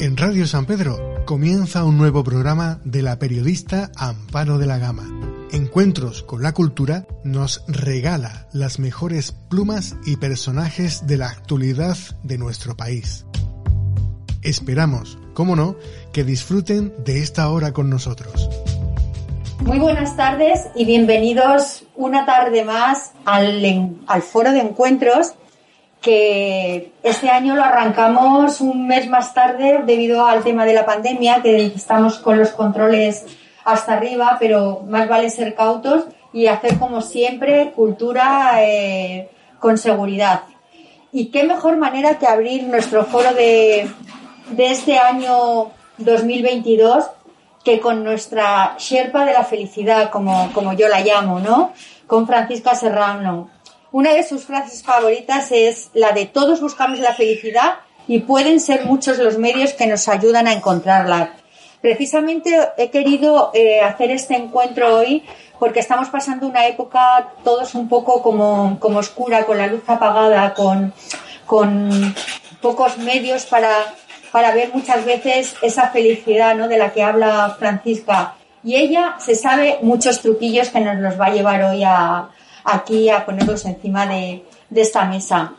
En Radio San Pedro comienza un nuevo programa de la periodista Amparo de la Gama. Encuentros con la Cultura nos regala las mejores plumas y personajes de la actualidad de nuestro país. Esperamos, como no, que disfruten de esta hora con nosotros. Muy buenas tardes y bienvenidos una tarde más al, al foro de encuentros que este año lo arrancamos un mes más tarde debido al tema de la pandemia, que estamos con los controles hasta arriba, pero más vale ser cautos y hacer como siempre cultura eh, con seguridad. Y qué mejor manera que abrir nuestro foro de, de este año 2022 que con nuestra Sherpa de la felicidad, como, como yo la llamo, ¿no? Con Francisca Serrano. Una de sus frases favoritas es la de todos buscamos la felicidad y pueden ser muchos los medios que nos ayudan a encontrarla. Precisamente he querido eh, hacer este encuentro hoy porque estamos pasando una época todos un poco como, como oscura, con la luz apagada, con, con pocos medios para, para ver muchas veces esa felicidad ¿no? de la que habla Francisca. Y ella se sabe muchos truquillos que nos los va a llevar hoy a, aquí a ponerlos encima de, esta mesa.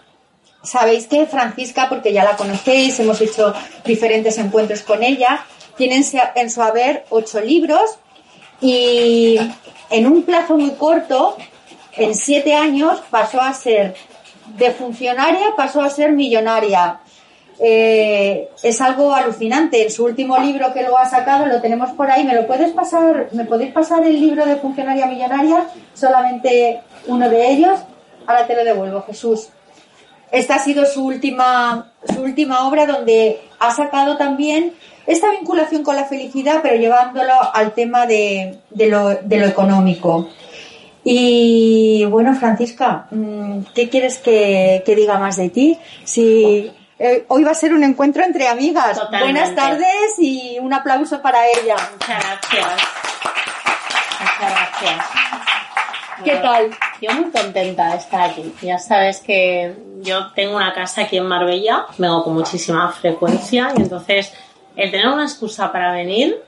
Sabéis que Francisca, porque ya la conocéis, hemos hecho diferentes encuentros con ella, tiene en su haber ocho libros y en un plazo muy corto, en siete años, pasó a ser de funcionaria, pasó a ser millonaria. Eh, es algo alucinante. En su último libro que lo ha sacado lo tenemos por ahí. ¿Me lo puedes pasar? ¿Me podéis pasar el libro de funcionaria millonaria? Solamente uno de ellos. Ahora te lo devuelvo, Jesús. Esta ha sido su última, su última obra donde ha sacado también esta vinculación con la felicidad, pero llevándolo al tema de, lo, de lo económico. Y bueno, Francisca, mm, ¿qué quieres que, que diga más de ti? Si eh, hoy va a ser un encuentro entre amigas. Buenas tardes y un aplauso para ella. Muchas gracias. Muchas gracias. ¿Qué tal? Yo muy contenta de estar aquí. Ya sabes que yo tengo una casa aquí en Marbella, vengo con muchísima frecuencia y entonces el tener una excusa para venir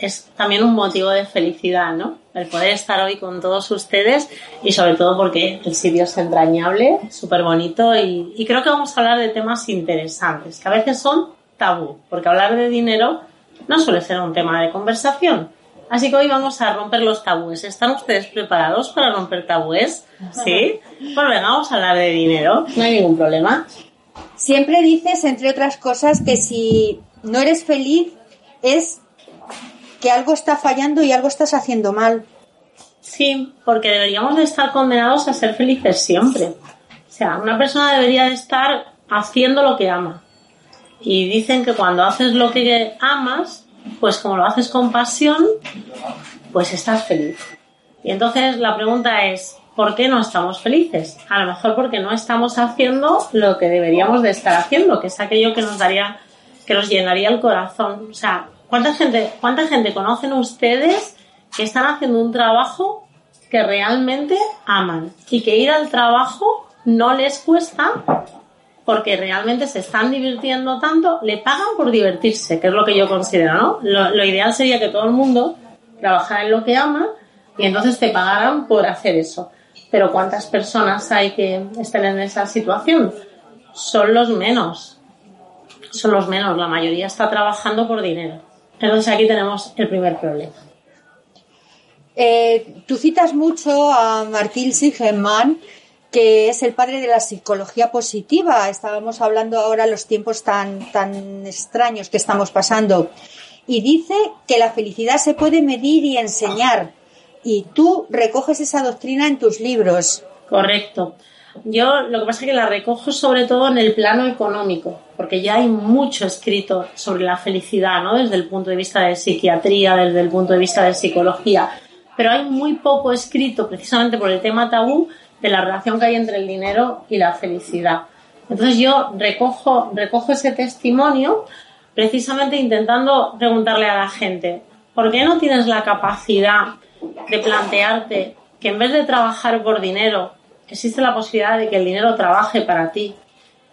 es también un motivo de felicidad, ¿no? El poder estar hoy con todos ustedes y sobre todo porque el sitio es entrañable, súper bonito y, y, creo que vamos a hablar de temas interesantes, que a veces son tabú, porque hablar de dinero no suele ser un tema de conversación. Así que hoy vamos a romper los tabúes. ¿Están ustedes preparados para romper tabúes? ¿Sí? Pues venga, vamos a hablar de dinero. No hay ningún problema. Siempre dices, entre otras cosas, que si no eres feliz es que algo está fallando y algo estás haciendo mal. Sí, porque deberíamos de estar condenados a ser felices siempre. O sea, una persona debería de estar haciendo lo que ama. Y dicen que cuando haces lo que amas, pues como lo haces con pasión, pues estás feliz. Y entonces la pregunta es, ¿por qué no estamos felices? A lo mejor porque no estamos haciendo lo que deberíamos de estar haciendo, que es aquello que nos daría, que nos llenaría el corazón. O sea, ¿Cuánta gente, ¿Cuánta gente conocen ustedes que están haciendo un trabajo que realmente aman y que ir al trabajo no les cuesta porque realmente se están divirtiendo tanto, le pagan por divertirse, que es lo que yo considero, ¿no? Lo, ideal sería que todo el mundo trabajara en lo que ama y entonces te pagaran por hacer eso. Pero ¿cuántas personas hay que estén en esa situación? Son los menos. Son los menos. La mayoría está trabajando por dinero. Entonces aquí tenemos el primer problema. Eh, tú citas mucho a Martin Seligman, que es el padre de la psicología positiva. Estábamos hablando ahora los tiempos tan, tan extraños que estamos pasando. Y dice que la felicidad se puede medir y enseñar. Y tú recoges esa doctrina en tus libros. Correcto. Yo lo que pasa es que la recojo sobre todo en el plano económico, porque ya hay mucho escrito sobre la felicidad, ¿no? Desde el punto de vista de psiquiatría, desde el punto de vista de psicología. Pero hay muy poco escrito precisamente por el tema tabú de la relación que hay entre el dinero y la felicidad. Entonces yo recojo, recojo ese testimonio precisamente intentando preguntarle a la gente, ¿por qué no tienes la capacidad de plantearte que en vez de trabajar por dinero, existe la posibilidad de que el dinero trabaje para ti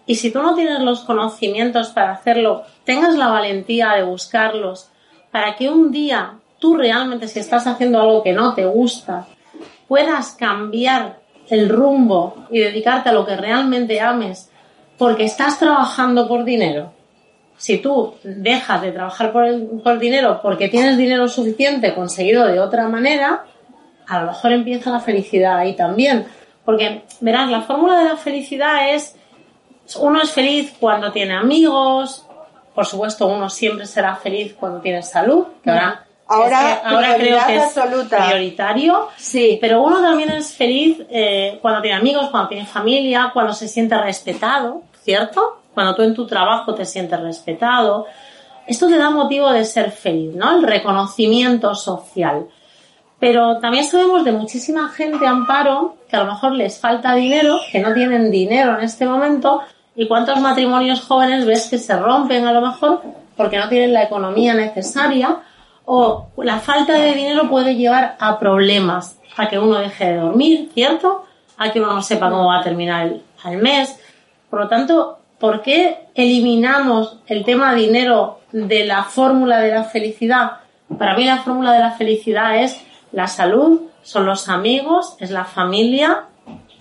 Y si tú no tienes los conocimientos para hacerlo, tengas la valentía de buscarlos para que un día tú realmente, si estás haciendo algo que no te gusta, puedas cambiar el rumbo y dedicarte a lo que realmente ames porque estás trabajando por dinero. Si tú dejas de trabajar por, por dinero porque tienes dinero suficiente conseguido de otra manera, a lo mejor empieza la felicidad ahí también. Porque, verás, la fórmula de la felicidad es, uno es feliz cuando tiene amigos, por supuesto, uno siempre será feliz cuando tiene salud, que ahora, ahora, ahora creo que es absoluta. prioritario, Sí. pero uno también es feliz eh, cuando tiene amigos, cuando tiene familia, cuando se siente respetado, ¿cierto? Cuando tú en tu trabajo te sientes respetado. Esto te da motivo de ser feliz, ¿no? El reconocimiento social. Pero también sabemos de muchísima gente, Amparo, que a lo mejor les falta dinero, que no tienen dinero en este momento, y cuántos matrimonios jóvenes ves que se rompen a lo mejor porque no tienen la economía necesaria, o la falta de dinero puede llevar a problemas, a que uno deje de dormir, ¿cierto? A que uno no sepa cómo va a terminar el, mes. Por lo tanto, ¿por qué eliminamos el tema dinero de la fórmula de la felicidad? Para mí la fórmula de la felicidad es la salud, son los amigos, es la familia,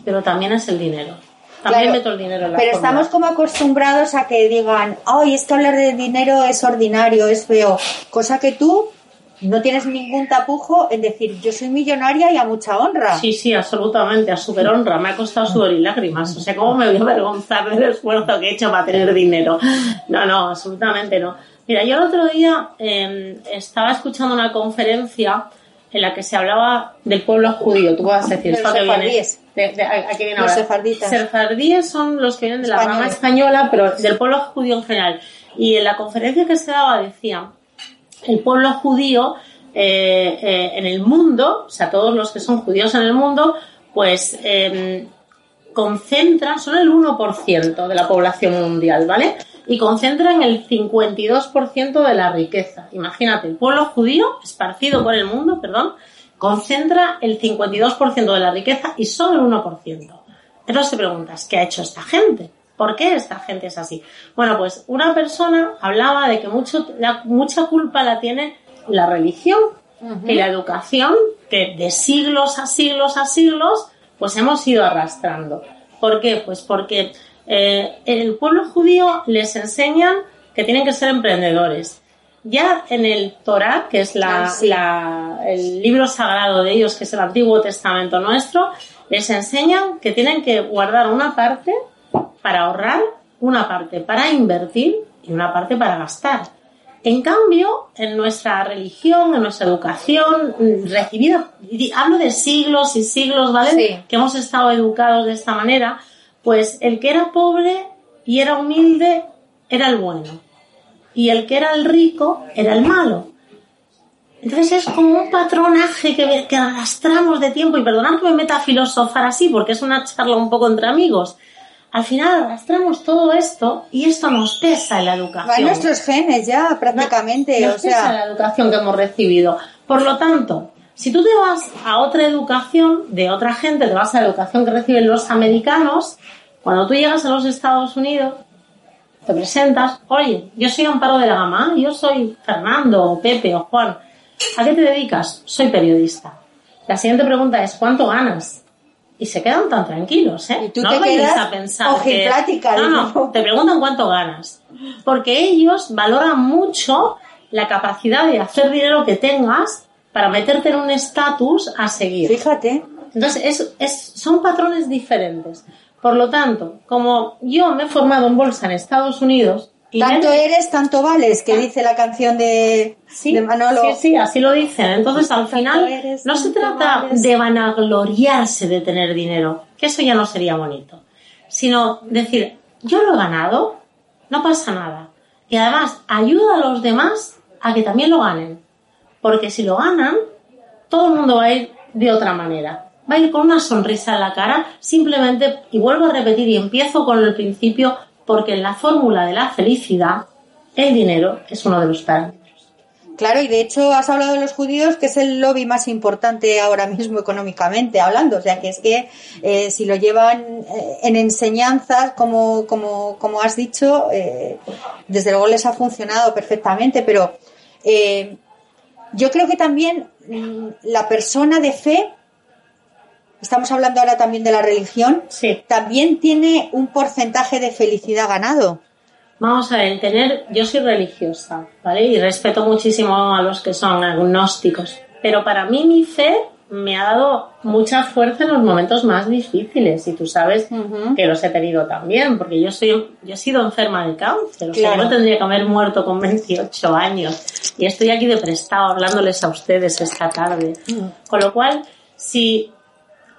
pero también es el dinero. También Claro, meto el dinero en la Pero fórmula. estamos como acostumbrados a que digan, ay, es que hablar de dinero es ordinario, es feo. Cosa que tú no tienes ningún tapujo en decir, yo soy millonaria y a mucha honra. Sí, sí, absolutamente, a super honra. Me ha costado sudor y lágrimas. O sea, ¿cómo me voy a avergonzar del esfuerzo que he hecho para tener dinero? No, no, absolutamente no. Mira, yo el otro día eh, estaba escuchando una conferencia en la que se hablaba del pueblo judío. Tú vas a decir, De ¿esto viene? De- de- ¿a- a qué viene Los sefarditas. Sefardíes son los que vienen de la rama española, pero del pueblo judío en general. Y en la conferencia que se daba decía, el pueblo judío eh, eh, en el mundo, o sea, todos los que son judíos en el mundo, pues eh, concentran, son el 1% de la población mundial, ¿vale? Y concentran el 52% de la riqueza. Imagínate, el pueblo judío, esparcido por el mundo, perdón, concentra el 52% de la riqueza y solo el 1%. Entonces te preguntas, ¿qué ha hecho esta gente? ¿Por qué esta gente es así? Bueno, pues una persona hablaba de que mucho, la- mucha culpa la tiene la religión y la educación que de siglos a siglos a siglos pues hemos ido arrastrando. ¿Por qué? Pues porque eh, en el pueblo judío les enseñan que tienen que ser emprendedores. Ya en el Torah, que es la, Ah, sí. la- el libro sagrado de ellos, que es el Antiguo Testamento nuestro, les enseñan que tienen que guardar una parte para ahorrar, una parte para invertir y una parte para gastar. En cambio, en nuestra religión, en nuestra educación, recibida, hablo de siglos y siglos, ¿vale? Sí. Que hemos estado educados de esta manera, pues el que era pobre y era humilde era el bueno. Y el que era el rico era el malo. Entonces es como un patronaje que, que arrastramos de tiempo, y perdonad que me meta a filosofar así, porque es una charla un poco entre amigos. Al final arrastramos todo esto y esto nos pesa en la Va en educación. nuestros genes ya, prácticamente. Nos o pesa sea, la educación que hemos recibido. Por lo tanto, si tú te vas a otra educación de otra gente, te vas a la educación que reciben los americanos, cuando tú llegas a los Estados Unidos, te presentas, oye, yo soy Amparo de la Gama, yo soy Fernando, o Pepe, o Juan. ¿A qué te dedicas? Soy periodista. La siguiente pregunta es, ¿cuánto ganas? Y se quedan tan tranquilos, ¿eh? Y tú no te quedas a pensar que... No, no, te preguntan cuánto ganas. Porque ellos valoran mucho la capacidad de hacer dinero que tengas para meterte en un estatus a seguir. fíjate. Entonces, es, es- son patrones diferentes. Por lo tanto, como yo me he formado en bolsa en Estados Unidos... y Tanto me- eres, tanto vales, que dice la canción de, Sí, de Manolo. sí, sí, así lo dicen. Entonces, al final, eres, no se trata vales. de vanagloriarse de tener dinero, que eso ya no sería bonito, sino decir, yo lo he ganado, no pasa nada. Y además, ayuda a los demás a que también lo ganen. Porque si lo ganan, todo el mundo va a ir de otra manera. Va a ir con una sonrisa en la cara, simplemente, y vuelvo a repetir y empiezo con el principio, porque en la fórmula de la felicidad, el dinero es uno de los parámetros. Claro, y de hecho has hablado de los judíos, que es el lobby más importante ahora mismo económicamente hablando. O sea, que es que eh, si lo llevan eh, en enseñanzas, como, como, como has dicho, eh, desde luego les ha funcionado perfectamente. Pero yo creo que también mm, la persona de fe, estamos hablando ahora también de la religión, también tiene un porcentaje de felicidad ganado. Vamos a ver, tener, yo soy religiosa, ¿vale? Y respeto muchísimo a los que son agnósticos. Pero para mí mi fe me ha dado mucha fuerza en los momentos más difíciles. Y tú sabes que los he tenido también porque yo soy yo he sido enferma de cáncer. O sea yo tendría que haber muerto con 28 años. Y estoy aquí de prestado hablándoles a ustedes esta tarde. Con lo cual si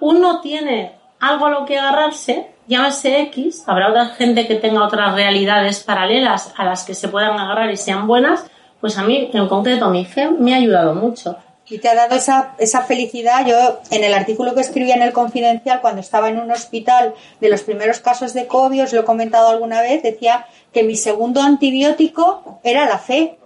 uno tiene algo a lo que agarrarse llámese X, habrá otra gente que tenga otras realidades paralelas a las que se puedan agarrar y sean buenas, pues a mí en concreto mi fe me ha ayudado mucho. Y te ha dado esa, esa felicidad. Yo, en el artículo que escribía en el Confidencial, cuando estaba en un hospital de los primeros casos de COVID, os lo he comentado alguna vez, decía que mi segundo antibiótico era la fe.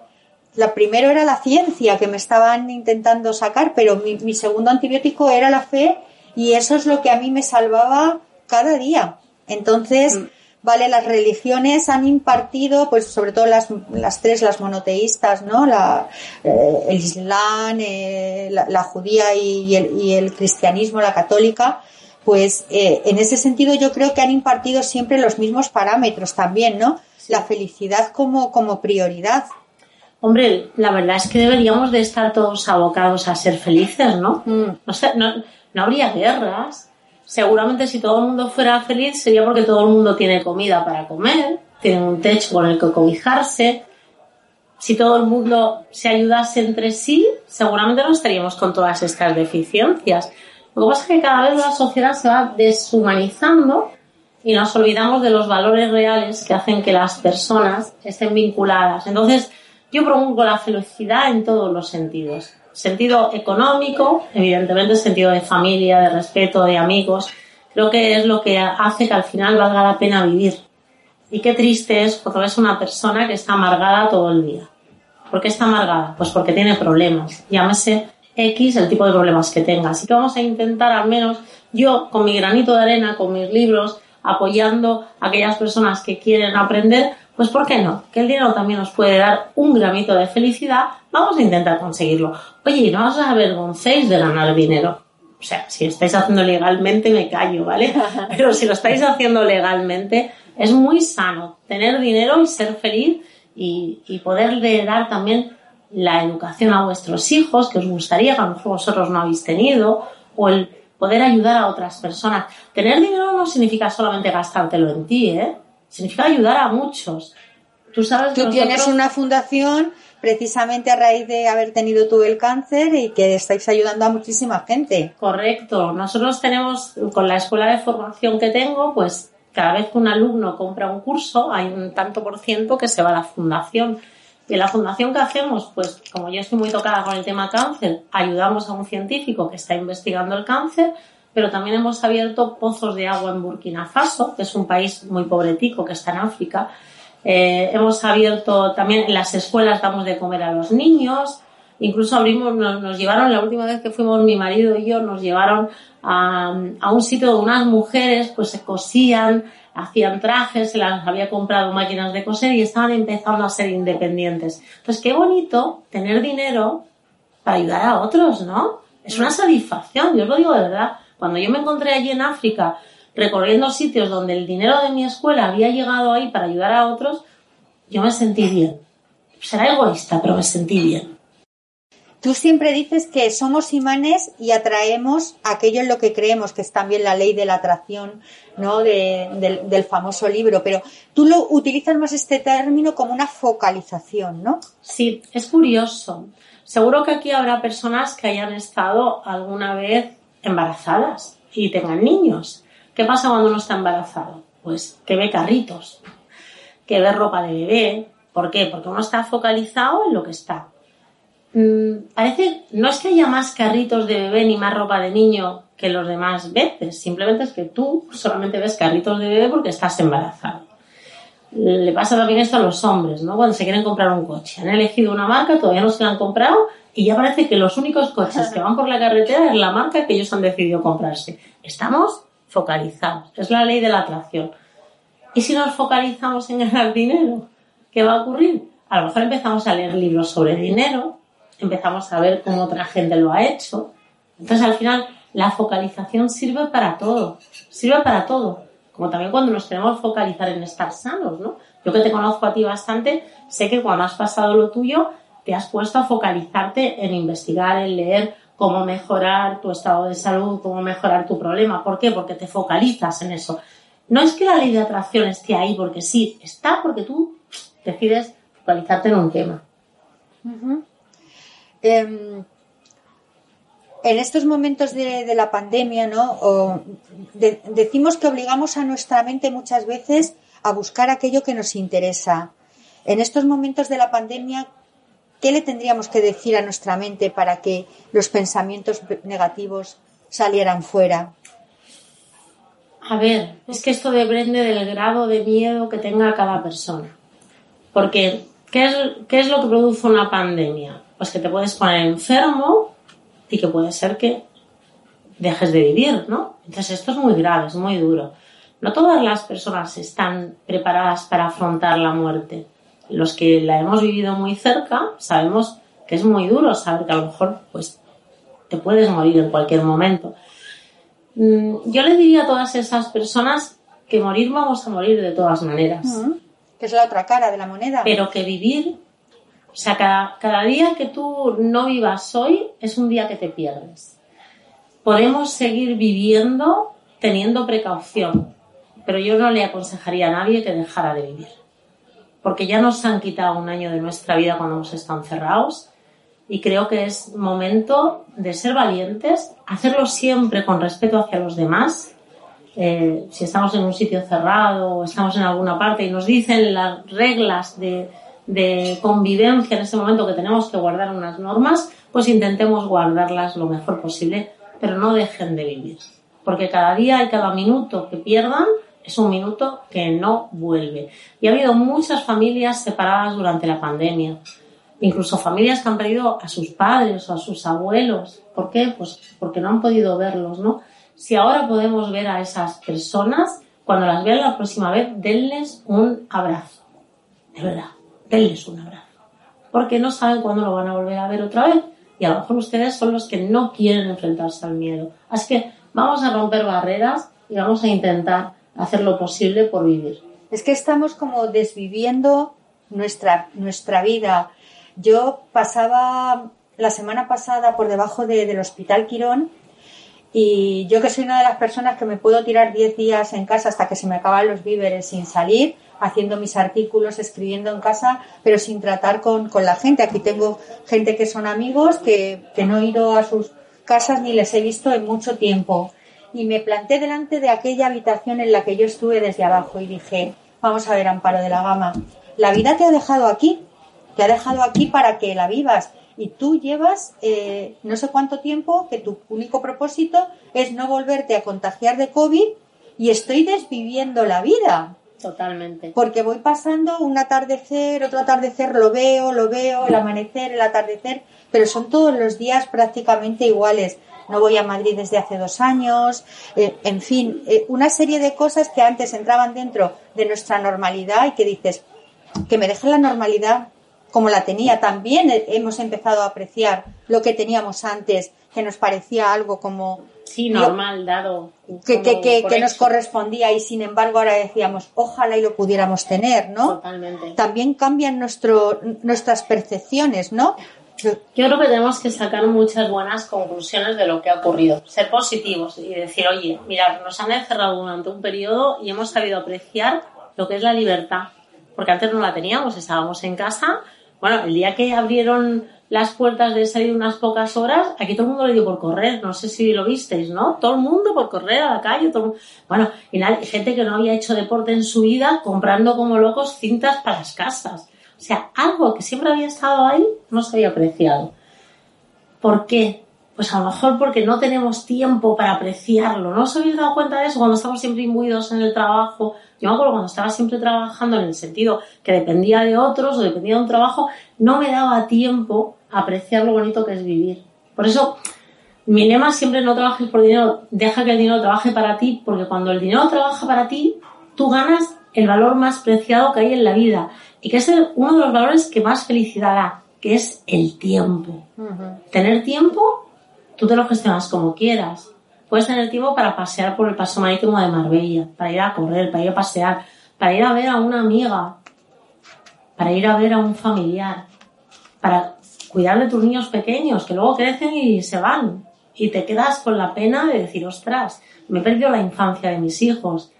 La primero era la ciencia que me estaban intentando sacar, pero mi, mi segundo antibiótico era la fe y eso es lo que a mí me salvaba cada día. Entonces, mm. Vale, las religiones han impartido, pues sobre todo las, las tres, las monoteístas, ¿no? La, eh, el Islam, eh, la, judía y, el, y, el, cristianismo, la católica, pues eh, en ese sentido yo creo que han impartido siempre los mismos parámetros también, ¿no? La felicidad como, como prioridad. Hombre, la verdad es que deberíamos de estar todos abocados a ser felices, ¿no? Mm. No, no habría guerras, seguramente si todo el mundo fuera feliz sería porque todo el mundo tiene comida para comer, tiene un techo con el que cobijarse. Si todo el mundo se ayudase entre sí, seguramente no estaríamos con todas estas deficiencias. Lo que pasa es que cada vez la sociedad se va deshumanizando y nos olvidamos de los valores reales que hacen que las personas estén vinculadas. Entonces, yo promuevo la felicidad en todos los sentidos sentido económico, evidentemente sentido de familia, de respeto, de amigos, creo que es lo que hace que al final valga la pena vivir. Y qué triste es cuando ves una persona que está amargada todo el día. ¿Por qué está amargada? Pues porque tiene problemas. Llámese X el tipo de problemas que tenga. Así que vamos a intentar al menos yo con mi granito de arena, con mis libros, apoyando a aquellas personas que quieren aprender, pues ¿por qué no? Que el dinero también nos puede dar un gramito de felicidad, vamos a intentar conseguirlo. Oye, no os avergoncéis de ganar dinero. O sea, si estáis haciendo legalmente me callo, ¿vale? Pero si lo estáis haciendo legalmente, es muy sano tener dinero y ser feliz y, y poderle dar también la educación a vuestros hijos que os gustaría, que a lo mejor vosotros no habéis tenido, o el poder ayudar a otras personas. Tener dinero no significa solamente gastártelo en ti, ¿eh? Significa ayudar a muchos. Tú sabes Tú tienes una fundación precisamente a raíz de haber tenido tú el cáncer y que estáis ayudando a muchísima gente. Correcto. Nosotros tenemos, con la escuela de formación que tengo, pues cada vez que un alumno compra un curso, hay un tanto por ciento que se va a la fundación. Y en la fundación que hacemos, pues como yo estoy muy tocada con el tema cáncer, ayudamos a un científico que está investigando el cáncer, pero también hemos abierto pozos de agua en Burkina Faso, que es un país muy pobretico que está en África. Eh, hemos abierto también en las escuelas, damos de comer a los niños. Incluso abrimos, nos, llevaron, la última vez que fuimos mi marido y yo, nos llevaron a, a un sitio donde unas mujeres pues se cosían, hacían trajes, se las había comprado máquinas de coser y estaban empezando a ser independientes. Entonces, qué bonito tener dinero para ayudar a otros, ¿no? Es una satisfacción, yo os lo digo de verdad. Cuando yo me encontré allí en África recorriendo sitios donde el dinero de mi escuela había llegado ahí para ayudar a otros, yo me sentí bien. Será egoísta, pero me sentí bien. Tú siempre dices que somos imanes y atraemos aquello en lo que creemos, que es también la ley de la atracción, ¿no? del, del, famoso libro, pero tú lo utilizas más este término como una focalización, ¿no? Sí, es curioso. Seguro que aquí habrá personas que hayan estado alguna vez embarazadas y tengan niños. ¿Qué pasa cuando uno está embarazado? Pues que ve carritos, que ve ropa de bebé. ¿Por qué? Porque uno está focalizado en lo que está. Mm, parece, no es que haya más carritos de bebé ni más ropa de niño que los demás veces, simplemente es que tú solamente ves carritos de bebé porque estás embarazado. Le pasa también esto a los hombres, ¿no? Cuando se quieren comprar un coche. Han elegido una marca, todavía no se la han comprado y ya parece que los únicos coches que van por la carretera es la marca que ellos han decidido comprarse. Estamos focalizados. Es la ley de la atracción. ¿Y si nos focalizamos en ganar dinero? ¿Qué va a ocurrir? A lo mejor empezamos a leer libros sobre dinero, empezamos a ver cómo otra gente lo ha hecho. Entonces, al final, la focalización sirve para todo. Sirve para todo. Como también cuando nos tenemos que focalizar en estar sanos, ¿no? Yo que te conozco a ti bastante, sé que cuando has pasado lo tuyo, te has puesto a focalizarte en investigar, en leer cómo mejorar tu estado de salud, cómo mejorar tu problema. ¿Por qué? Porque te focalizas en eso. No es que la ley de atracción esté ahí porque sí, está porque tú decides focalizarte en un tema. Em, en estos momentos de, la pandemia, ¿no? decimos que obligamos a nuestra mente muchas veces a buscar aquello que nos interesa. En estos momentos de la pandemia, ¿qué le tendríamos que decir a nuestra mente para que los pensamientos negativos salieran fuera? A ver, es que esto depende del grado de miedo que tenga cada persona. Porque, ¿qué es, qué es lo que produce una pandemia? Pues que te puedes poner enfermo y que puede ser que dejes de vivir, ¿no? Entonces esto es muy grave, es muy duro. No todas las personas están preparadas para afrontar la muerte. Los que la hemos vivido muy cerca sabemos que es muy duro saber que a lo mejor pues te puedes morir en cualquier momento. Mm, yo le diría a todas esas personas que morir vamos a morir de todas maneras. Que es la otra cara de la moneda. Pero que vivir o sea, cada, día que tú no vivas hoy es un día que te pierdes. Podemos seguir viviendo teniendo precaución, pero yo no le aconsejaría a nadie que dejara de vivir. Porque ya nos han quitado un año de nuestra vida cuando hemos estado encerrados y creo que es momento de ser valientes, hacerlo siempre con respeto hacia los demás. Eh, si estamos en un sitio cerrado o estamos en alguna parte y nos dicen las reglas de, de convivencia en ese momento que tenemos que guardar unas normas, pues intentemos guardarlas lo mejor posible, pero no dejen de vivir. Porque cada día y cada minuto que pierdan es un minuto que no vuelve. Y ha habido muchas familias separadas durante la pandemia. Incluso familias que han perdido a sus padres o a sus abuelos. ¿Por qué? Pues porque no han podido verlos, ¿no? Si ahora podemos ver a esas personas, cuando las vean la próxima vez, denles un abrazo. De verdad denles un abrazo. Porque no saben cuándo lo van a volver a ver otra vez. Y a lo mejor ustedes son los que no quieren enfrentarse al miedo. Así que vamos a romper barreras y vamos a intentar hacer lo posible por vivir. Es que estamos como desviviendo nuestra, nuestra vida. Yo pasaba la semana pasada por debajo del Hospital Quirón y yo que soy una de las personas que me puedo tirar 10 días en casa hasta que se me acaban los víveres sin salir, haciendo mis artículos, escribiendo en casa, pero sin tratar con, la gente. Aquí tengo gente que son amigos, que, que no he ido a sus casas ni les he visto en mucho tiempo. Y me planté delante de aquella habitación en la que yo estuve desde abajo y dije, vamos a ver, Amparo de la Gama, la vida te ha dejado aquí, te ha dejado aquí para que la vivas. Y tú llevas eh, no sé cuánto tiempo que tu único propósito es no volverte a contagiar de COVID y estoy desviviendo la vida. Totalmente. Porque voy pasando un atardecer, otro atardecer, lo veo, lo veo, el amanecer, el atardecer, pero son todos los días prácticamente iguales. No voy a Madrid desde hace dos años, eh, en fin, eh, una serie de cosas que antes entraban dentro de nuestra normalidad y que dices, que me deje la normalidad como la tenía. También hemos empezado a apreciar lo que teníamos antes, que nos parecía algo como Sí, normal, dado. Que, que, nos correspondía y sin embargo ahora decíamos, ojalá y lo pudiéramos tener, ¿no? Totalmente. También cambian nuestro, nuestras percepciones, ¿no? Yo creo que tenemos que sacar muchas buenas conclusiones de lo que ha ocurrido. Ser positivos y decir, oye, mirad, nos han encerrado durante un periodo y hemos sabido apreciar lo que es la libertad. Porque antes no la teníamos, estábamos en casa. Bueno, el día que abrieron las puertas de salir unas pocas horas, aquí todo el mundo le dio por correr, no sé si lo visteis, ¿no? Todo el mundo por correr a la calle, todo bueno, y gente que no había hecho deporte en su vida comprando como locos cintas para las casas. Sea, algo que siempre había estado ahí no se había apreciado. ¿Por qué? pues a lo mejor porque no tenemos tiempo para apreciarlo. ¿No os habéis dado cuenta de eso cuando estamos siempre imbuidos en el trabajo? Yo me acuerdo cuando estaba siempre trabajando en el sentido que dependía de otros o dependía de un trabajo, no me daba tiempo a apreciar lo bonito que es vivir. Por eso, mi lema siempre no trabajes por dinero, deja que el dinero trabaje para ti, porque cuando el dinero trabaja para ti, tú ganas el valor más preciado que hay en la vida y que es uno de los valores que más felicidad da, que es el tiempo. Tener tiempo Tú te lo gestionas como quieras. Puedes tener tiempo para pasear por el paso marítimo de Marbella, para ir a correr, para ir a pasear, para ir a ver a una amiga, para ir a ver a un familiar, para cuidar de tus niños pequeños que luego crecen y se van. Y te quedas con la pena de decir, ostras, me he perdido la infancia de mis hijos.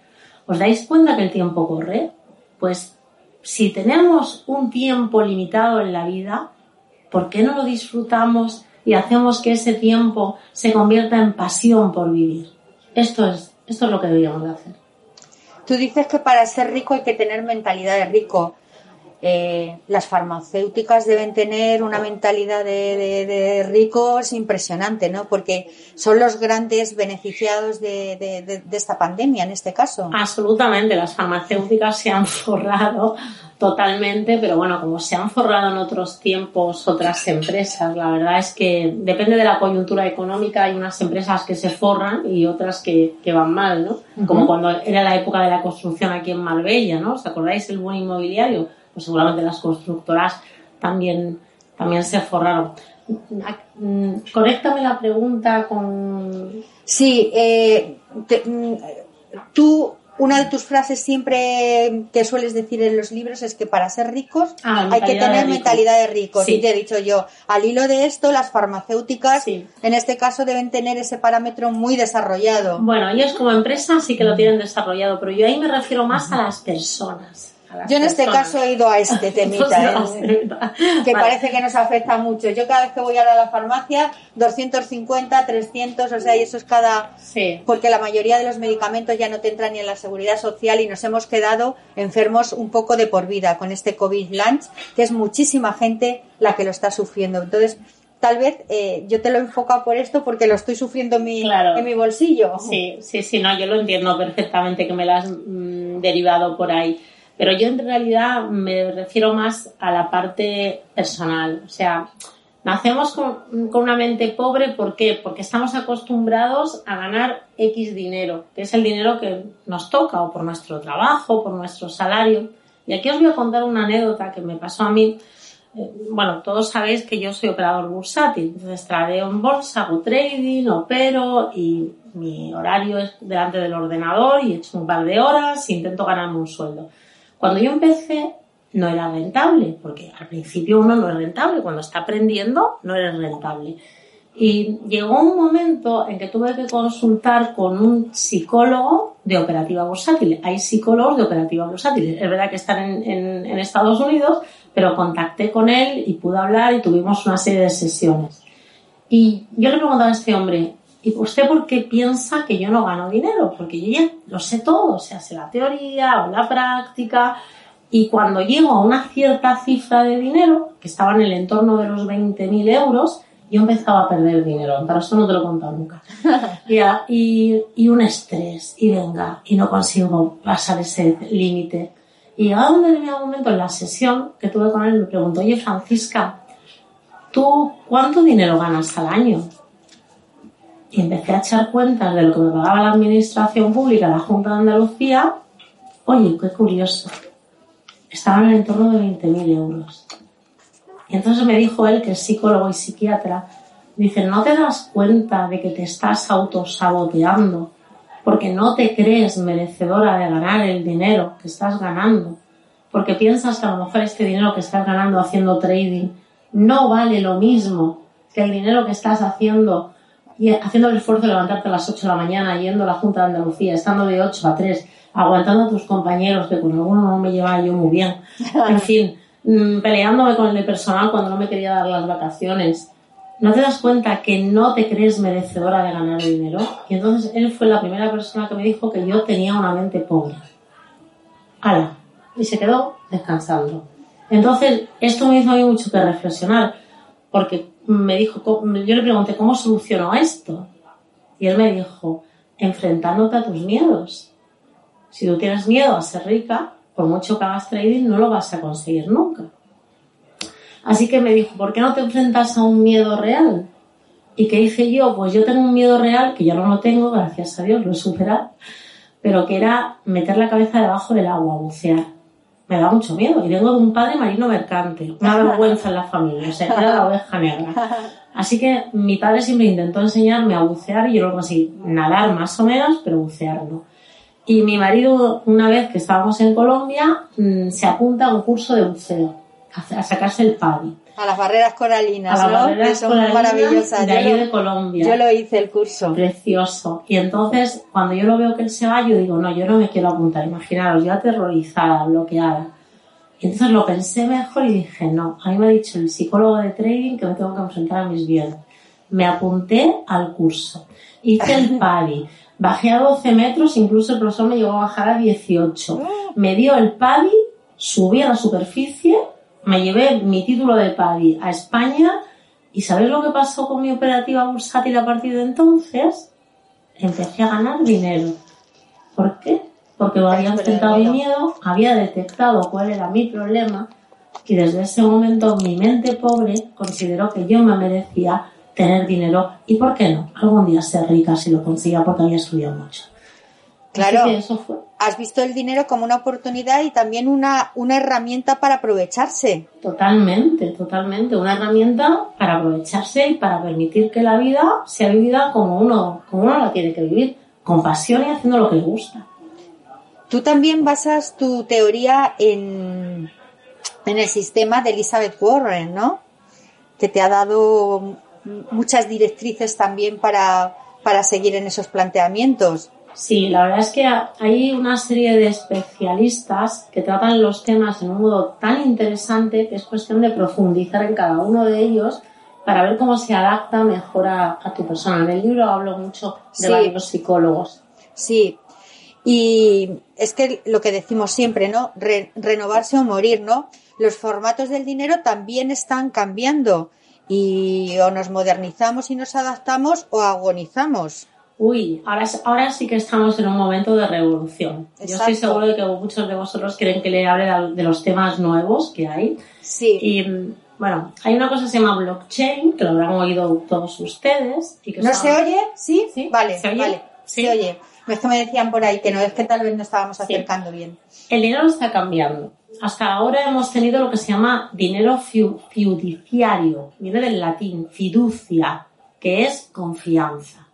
¿Os dais cuenta que el tiempo corre? Pues si tenemos un tiempo limitado en la vida, ¿por qué no lo disfrutamos y hacemos que ese tiempo se convierta en pasión por vivir. Esto es, esto es lo que deberíamos de hacer. Tú dices que para ser rico hay que tener mentalidad de rico. Eh, las farmacéuticas deben tener una mentalidad de, ricos impresionante, ¿no? Porque son los grandes beneficiados de, esta pandemia en este caso. Absolutamente, las farmacéuticas se han forrado totalmente, pero bueno, como se han forrado en otros tiempos otras empresas, la verdad es que depende de la coyuntura económica, hay unas empresas que se forran y otras que, van mal, ¿no? Como cuando era la época de la construcción aquí en Marbella, ¿no? ¿Os acordáis el buen inmobiliario? Pues seguramente las constructoras también, también se forraron. Conéctame la pregunta con... Sí, eh, mm, tú una de tus frases siempre que sueles decir en los libros es que para ser ricos ah, hay que tener mentalidad de ricos. Y te he dicho yo, al hilo de esto, las farmacéuticas en este caso deben tener ese parámetro muy desarrollado. Bueno, ellos como empresa sí que lo tienen desarrollado, pero yo ahí me refiero más a las personas. Yo en este caso he ido a este temita, ¿eh? que parece que nos afecta mucho. Yo cada vez que voy a la farmacia, 250, 300, o sea, y eso es cada... Sí. Porque la mayoría de los medicamentos ya no te entran ni en la seguridad social y nos hemos quedado enfermos un poco de por vida con este COVID lunch, que es muchísima gente la que lo está sufriendo. Entonces, tal vez eh, yo te lo enfoco por esto porque lo estoy sufriendo en mi, en mi bolsillo. Sí, sí, sí, no, yo lo entiendo perfectamente que me lo has mm, derivado por ahí. Pero yo en realidad me refiero más a la parte personal. O sea, nacemos con, una mente pobre, ¿por qué? Porque estamos acostumbrados a ganar X dinero, que es el dinero que nos toca, o por nuestro trabajo, por nuestro salario. Y aquí os voy a contar una anécdota que me pasó a mí. Eh, bueno, todos sabéis que yo soy operador bursátil, entonces tradeo en bolsa, hago trading, opero y mi horario es delante del ordenador y he hecho un par de horas e intento ganarme un sueldo. Cuando yo empecé no era rentable, porque al principio uno no es rentable, cuando está aprendiendo no eres rentable. Y llegó un momento en que tuve que consultar con un psicólogo de operativa bursátil. Hay psicólogos de operativa bursátil. Es verdad que están en, en Estados Unidos, pero contacté con él y pude hablar y tuvimos una serie de sesiones. Y yo le preguntaba a este hombre, ¿Y usted por qué piensa que yo no gano dinero? Porque yo ya lo sé todo, o sea, sé la teoría o la práctica. Y cuando llego a una cierta cifra de dinero, que estaba en el entorno de los 20.000 euros, yo empezaba a perder dinero. Para eso no te lo he contado nunca. y, y, un estrés, y venga, y no consigo pasar ese límite. Y llegado un determinado momento en la sesión que tuve con él, me preguntó, oye Francisca, ¿tú cuánto dinero ganas al año? Y empecé a echar cuentas de lo que me pagaba la administración pública, la Junta de Andalucía, oye, qué curioso, estaba en el entorno de 20.000 euros. Y entonces me dijo él, que es psicólogo y psiquiatra, dice, no te das cuenta de que te estás autosaboteando porque no te crees merecedora de ganar el dinero que estás ganando, porque piensas que a lo mejor este dinero que estás ganando haciendo trading no vale lo mismo que el dinero que estás haciendo y haciendo el esfuerzo de levantarte a las 8 de la mañana, yendo a la Junta de Andalucía, estando de 8 a 3, aguantando a tus compañeros, que con alguno no me llevaba yo muy bien. En fin, mm, peleándome con el personal cuando no me quería dar las vacaciones. ¿No te das cuenta que no te crees merecedora de ganar dinero? Y entonces él fue la primera persona que me dijo que yo tenía una mente pobre. ¡Hala! Y se quedó descansando. Entonces, esto me hizo a mí mucho que reflexionar, porque me dijo, yo le pregunté, ¿cómo solucionó esto? Y él me dijo, enfrentándote a tus miedos. Si tú tienes miedo a ser rica, por mucho que hagas trading, no lo vas a conseguir nunca. Así que me dijo, ¿por qué no te enfrentas a un miedo real? ¿Y qué hice yo? Pues yo tengo un miedo real, que ya no lo tengo, gracias a Dios, lo he superado, pero que era meter la cabeza debajo del agua, bucear. Me da mucho miedo. Y vengo de un padre marino mercante, una vergüenza en la familia, o sea, era la oveja negra. Así que mi padre siempre intentó enseñarme a bucear y yo lo conseguí. Nadar más o menos, pero bucear no. Y mi marido, una vez que estábamos en Colombia, mm, se apunta a un curso de buceo a sacarse el PADI. A las barreras coralinas, a las ¿no? barreras que son coralinas maravillosas. de Yo ahí lo- de Colombia. Yo lo hice el curso. Precioso. Y entonces, cuando yo lo veo que él se va, yo digo, no, yo no me quiero apuntar. Imaginaros, yo aterrorizada, bloqueada. Y entonces lo pensé mejor y dije, no, a mí me ha dicho el psicólogo de trading que me tengo que enfrentar a mis miedos. Me apunté al curso. Hice el PADI. Bajé a 12 metros, incluso el profesor me llegó a bajar a 18. Me dio el PADI, subí a la superficie, me llevé mi título de PADI a España y ¿sabéis lo que pasó con mi operativa bursátil a partir de entonces? Empecé a ganar dinero. ¿Por qué? Porque lo había enfrentado mi miedo, había detectado cuál era mi problema y desde ese momento mi mente pobre consideró que yo me merecía tener dinero y por qué no, algún día ser rica si lo conseguía porque había estudiado mucho. Claro. Así que eso fue. Has visto el dinero como una oportunidad y también una, una herramienta para aprovecharse. Totalmente, totalmente. Una herramienta para aprovecharse y para permitir que la vida sea vivida como uno, como uno la tiene que vivir, con pasión y haciendo lo que le gusta. Tú también basas tu teoría en, en el sistema de Elizabeth Warren, ¿no? Que te ha dado muchas directrices también para, para seguir en esos planteamientos. Sí, la verdad es que hay una serie de especialistas que tratan los temas en un modo tan interesante que es cuestión de profundizar en cada uno de ellos para ver cómo se adapta mejor a, a tu persona. En el libro hablo mucho de Sí. varios psicólogos. Sí. Y es que lo que decimos siempre, ¿no? Re- renovarse o morir, ¿no? Los formatos del dinero también están cambiando y o nos modernizamos y nos adaptamos o agonizamos. Uy, ahora, ahora sí que estamos en un momento de revolución. Yo estoy seguro de que muchos de vosotros quieren que le hable de- los temas nuevos que hay. Sí. Y bueno, hay una cosa que se llama blockchain, que lo habrán oído todos ustedes. Y que ¿No se oye? ¿Sí? Sí. Vale, ¿Se oye? vale. Sí. Se oye. Es que me decían por ahí que no, es que tal vez no estábamos acercando bien. El dinero está cambiando. Hasta ahora hemos tenido lo que se llama dinero fiduciario. Viene del latín fiducia, que es confianza.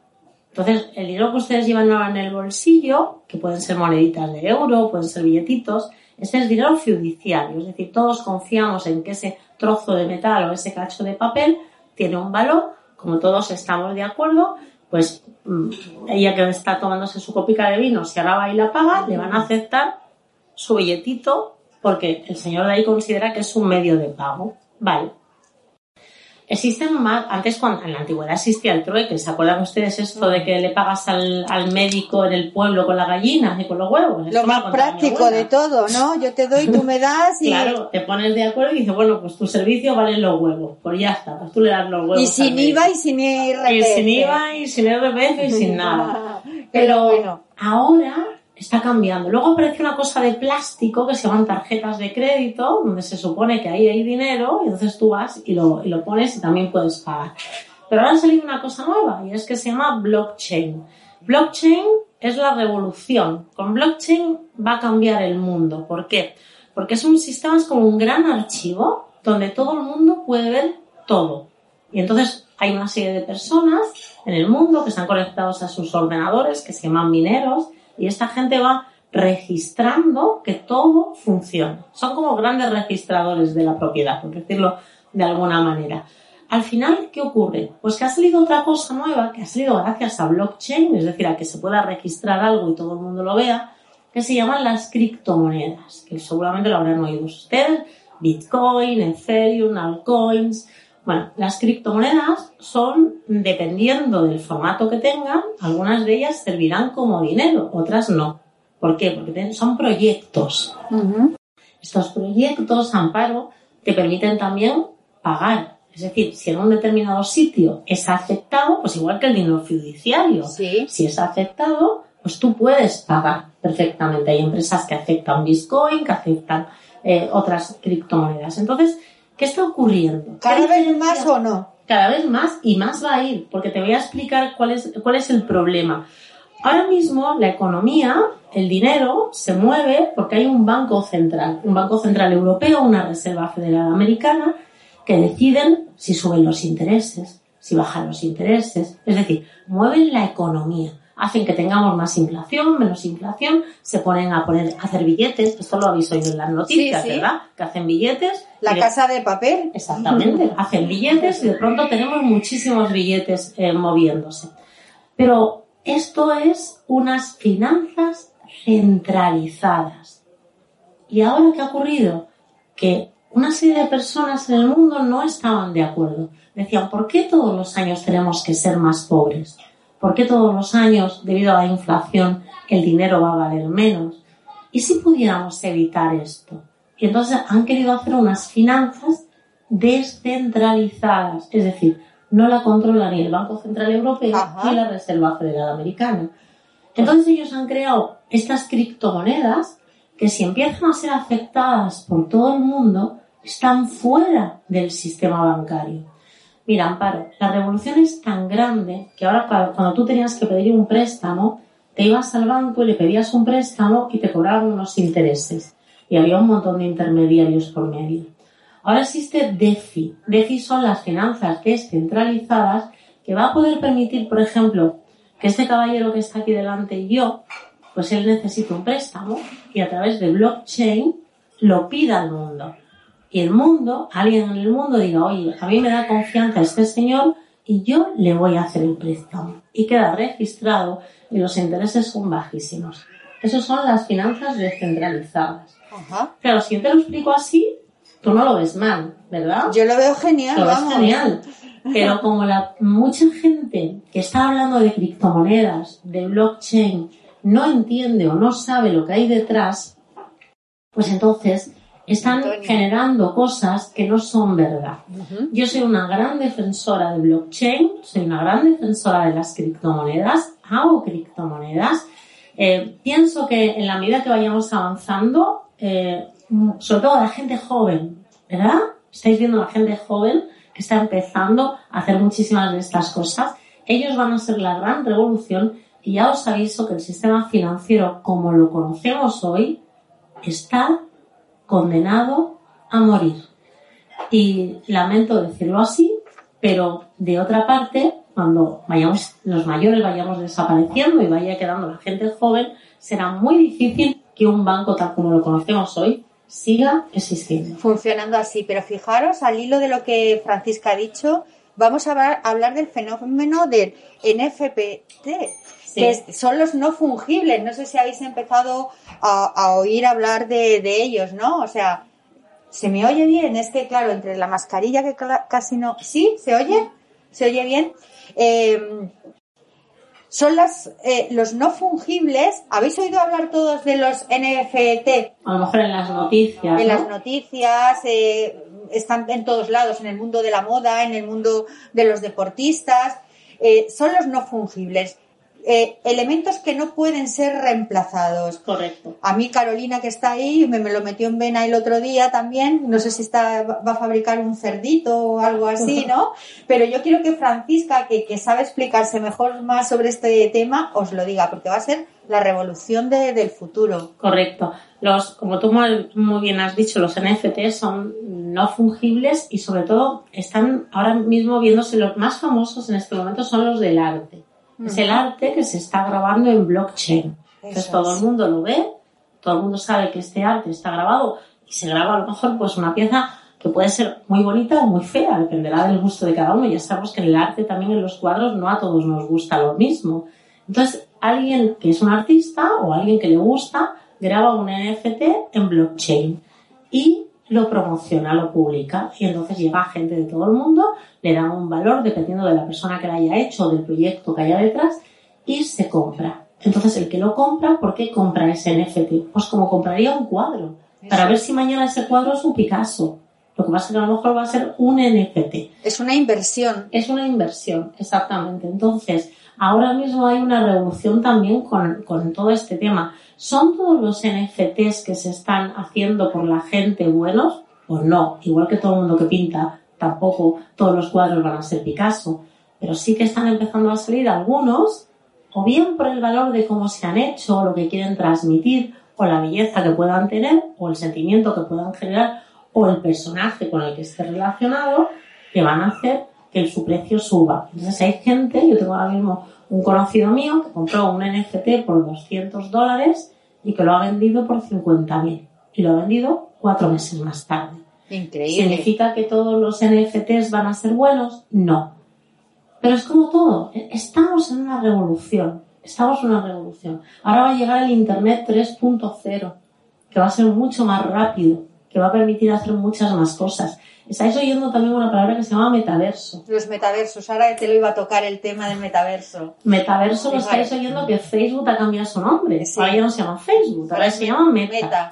Entonces, el dinero que ustedes llevan ahora en el bolsillo, que pueden ser moneditas de euro, pueden ser billetitos, ese es dinero fiduciario. Es decir, todos confiamos en que ese trozo de metal o ese cacho de papel tiene un valor, como todos estamos de acuerdo, pues mm, ella que está tomándose su copica de vino, si ahora va y la paga, le van a aceptar su billetito porque el señor de ahí considera que es un medio de pago. Vale. Existen más, antes cuando en la antigüedad existía el trueque, ¿se acuerdan ustedes esto de que le pagas al, al médico en el pueblo con las gallinas y con los huevos? Lo más práctico de todo, ¿no? Yo te doy, tú me das y, Claro, te pones de acuerdo y dices, bueno, pues tu servicio valen los huevos. Pues ya está, pues tú le das los huevos. y sin. IVA y sin IRPF. Y sin IVA y sin RPF y sin nada. Pero Pero bueno. ahora está cambiando. Luego aparece una cosa de plástico que se llaman tarjetas de crédito, donde se supone que ahí hay dinero y entonces tú vas y lo, y lo pones y también puedes pagar. Pero ahora ha salido una cosa nueva y es que se llama blockchain. Blockchain es la revolución. Con blockchain va a cambiar el mundo. ¿Por qué? Porque es un sistema, es como un gran archivo donde todo el mundo puede ver todo. Y entonces hay una serie de personas en el mundo que están conectados a sus ordenadores, que se llaman mineros, y esta gente va registrando que todo funciona. Son como grandes registradores de la propiedad, por decirlo de alguna manera. Al final, ¿qué ocurre? Pues que ha salido otra cosa nueva, que ha salido gracias a blockchain, es decir, a que se pueda registrar algo y todo el mundo lo vea, que se llaman las criptomonedas, que seguramente lo habrán oído ustedes, Bitcoin, Ethereum, altcoins. Bueno, las criptomonedas son, dependiendo del formato que tengan, algunas de ellas servirán como dinero, otras no. ¿Por qué? Porque son proyectos. Estos proyectos, Amparo, te permiten también pagar. Es decir, si en un determinado sitio es aceptado, pues igual que el dinero fiduciario, Sí. si es aceptado, pues tú puedes pagar perfectamente. Hay empresas que aceptan Bitcoin, que aceptan eh, otras criptomonedas. Entonces, ¿qué está ocurriendo? ¿Cada ¿Qué vez más o no? cada vez más y más va a ir, porque te voy a explicar cuál es, cuál es el problema. Ahora mismo la economía, el dinero, se mueve porque hay un banco central, un banco central europeo, una reserva federal americana, que deciden si suben los intereses, si bajan los intereses, es decir, mueven la economía, hacen que tengamos más inflación, menos inflación, se ponen a poner, a hacer billetes, esto lo habéis oído en las noticias, Sí, sí. ¿verdad? Que hacen billetes. La casa de papel. Exactamente, hacen billetes y de pronto tenemos muchísimos billetes eh, moviéndose. Pero esto es unas finanzas centralizadas. ¿Y ahora qué ha ocurrido? Que una serie de personas en el mundo no estaban de acuerdo. Decían, ¿por qué todos los años tenemos que ser más pobres? ¿Por qué todos los años, debido a la inflación, el dinero va a valer menos? ¿Y si pudiéramos evitar esto? Y entonces han querido hacer unas finanzas descentralizadas, es decir, no la controla ni el Banco Central Europeo Ajá. ni la Reserva Federal Americana. Entonces ellos han creado estas criptomonedas que si empiezan a ser aceptadas por todo el mundo, están fuera del sistema bancario. Mira, Amparo, la revolución es tan grande que ahora cua- cuando tú tenías que pedir un préstamo, te ibas al banco y le pedías un préstamo y te cobraban unos intereses. Y había un montón de intermediarios por medio. Ahora existe DeFi. DeFi son las finanzas descentralizadas que va a poder permitir, por ejemplo, que este caballero que está aquí delante y yo, pues él necesita un préstamo y a través de blockchain lo pida al mundo. Y el mundo, alguien en el mundo diga, oye, a mí me da confianza este señor y yo le voy a hacer el préstamo. Y queda registrado y los intereses son bajísimos. Esas son las finanzas descentralizadas. Ajá. Claro, si yo te lo explico así, tú no lo ves mal, ¿verdad? Yo lo veo genial, Lo ves vamos. genial. Pero como la, mucha gente que está hablando de criptomonedas, de blockchain, no entiende o no sabe lo que hay detrás, pues entonces están Antonio. generando cosas que no son verdad. Yo soy una gran defensora de blockchain, soy una gran defensora de las criptomonedas, hago criptomonedas. Eh, pienso que en la medida que vayamos avanzando, eh, sobre todo la gente joven, ¿verdad? Estáis viendo la gente joven que está empezando a hacer muchísimas de estas cosas. Ellos van a ser la gran revolución y ya os aviso que el sistema financiero como lo conocemos hoy está condenado a morir. Y lamento decirlo así, pero de otra parte, cuando vayamos, los mayores vayamos desapareciendo y vaya quedando la gente joven, será muy difícil que un banco tal como lo conocemos hoy siga existiendo. Funcionando así, pero fijaros, al hilo de lo que Francisca ha dicho, vamos a hablar, del fenómeno del Que son los no fungibles. No sé si habéis empezado a, a oír hablar de, de ellos, ¿no? O sea, ¿se me oye bien? Es que, claro, entre la mascarilla que casi no... ¿Sí? ¿Se oye? ¿Se oye bien? Eh, son las, eh, los no fungibles. ¿Habéis oído hablar todos de los NFT? A lo mejor en las noticias. en ¿no? las noticias, eh, están en todos lados, en el mundo de la moda, en el mundo de los deportistas, eh, son los no fungibles, eh, elementos que no pueden ser reemplazados. Correcto. A mí Carolina que está ahí me, me lo metió en vena el otro día también, no sé si está, va a fabricar un cerdito o algo así, ¿no? Pero yo quiero que Francisca, que, que sabe explicarse mejor más sobre este tema, os lo diga, porque va a ser la revolución de- del futuro. Correcto. Los, como tú muy, muy bien has dicho, los NFT son no fungibles y sobre todo están ahora mismo viéndose los más famosos en este momento son los del arte. Es el arte que se está grabando en blockchain. Entonces Eso todo es. el mundo lo ve, todo el mundo sabe que este arte está grabado y se graba a lo mejor pues una pieza que puede ser muy bonita o muy fea, dependerá del gusto de cada uno. Ya sabemos que en el arte también en los cuadros no a todos nos gusta lo mismo. Entonces, alguien que es un artista o alguien que le gusta graba un NFT en blockchain y lo promociona, lo publica y entonces llega gente de todo el mundo, le dan un valor dependiendo de la persona que lo haya hecho, del proyecto que haya detrás y se compra. Entonces el que lo compra, ¿por qué compra ese NFT? Pues como compraría un cuadro, para ver si mañana ese cuadro es un Picasso. Lo que pasa es que a lo mejor va a ser un NFT. Es una inversión. Es una inversión, exactamente. Entonces, ahora mismo hay una revolución también con, con todo este tema. ¿Son todos los NFTs que se están haciendo por la gente buenos? Pues no, igual que todo el mundo que pinta, tampoco todos los cuadros van a ser Picasso, pero sí que están empezando a salir algunos, o bien por el valor de cómo se han hecho, o lo que quieren transmitir, o la belleza que puedan tener, o el sentimiento que puedan generar, o el personaje con el que esté relacionado, que van a hacer que su precio suba. Entonces hay gente, yo tengo ahora mismo un conocido mío que compró un NFT por 200 dólares y que lo ha vendido por 50.000 y lo ha vendido cuatro meses más tarde. Increíble. ¿Significa que todos los NFTs van a ser buenos? No. Pero es como todo, estamos en una revolución, estamos en una revolución. Ahora va a llegar el Internet 3.0, que va a ser mucho más rápido, que va a permitir hacer muchas más cosas. Estáis oyendo también una palabra que se llama metaverso. Los metaversos, ahora te lo iba a tocar el tema del metaverso. Metaverso lo estáis oyendo que Facebook ha cambiado su nombre. Sí. Ahora ya no se llama Facebook, ahora se llama Meta. Meta.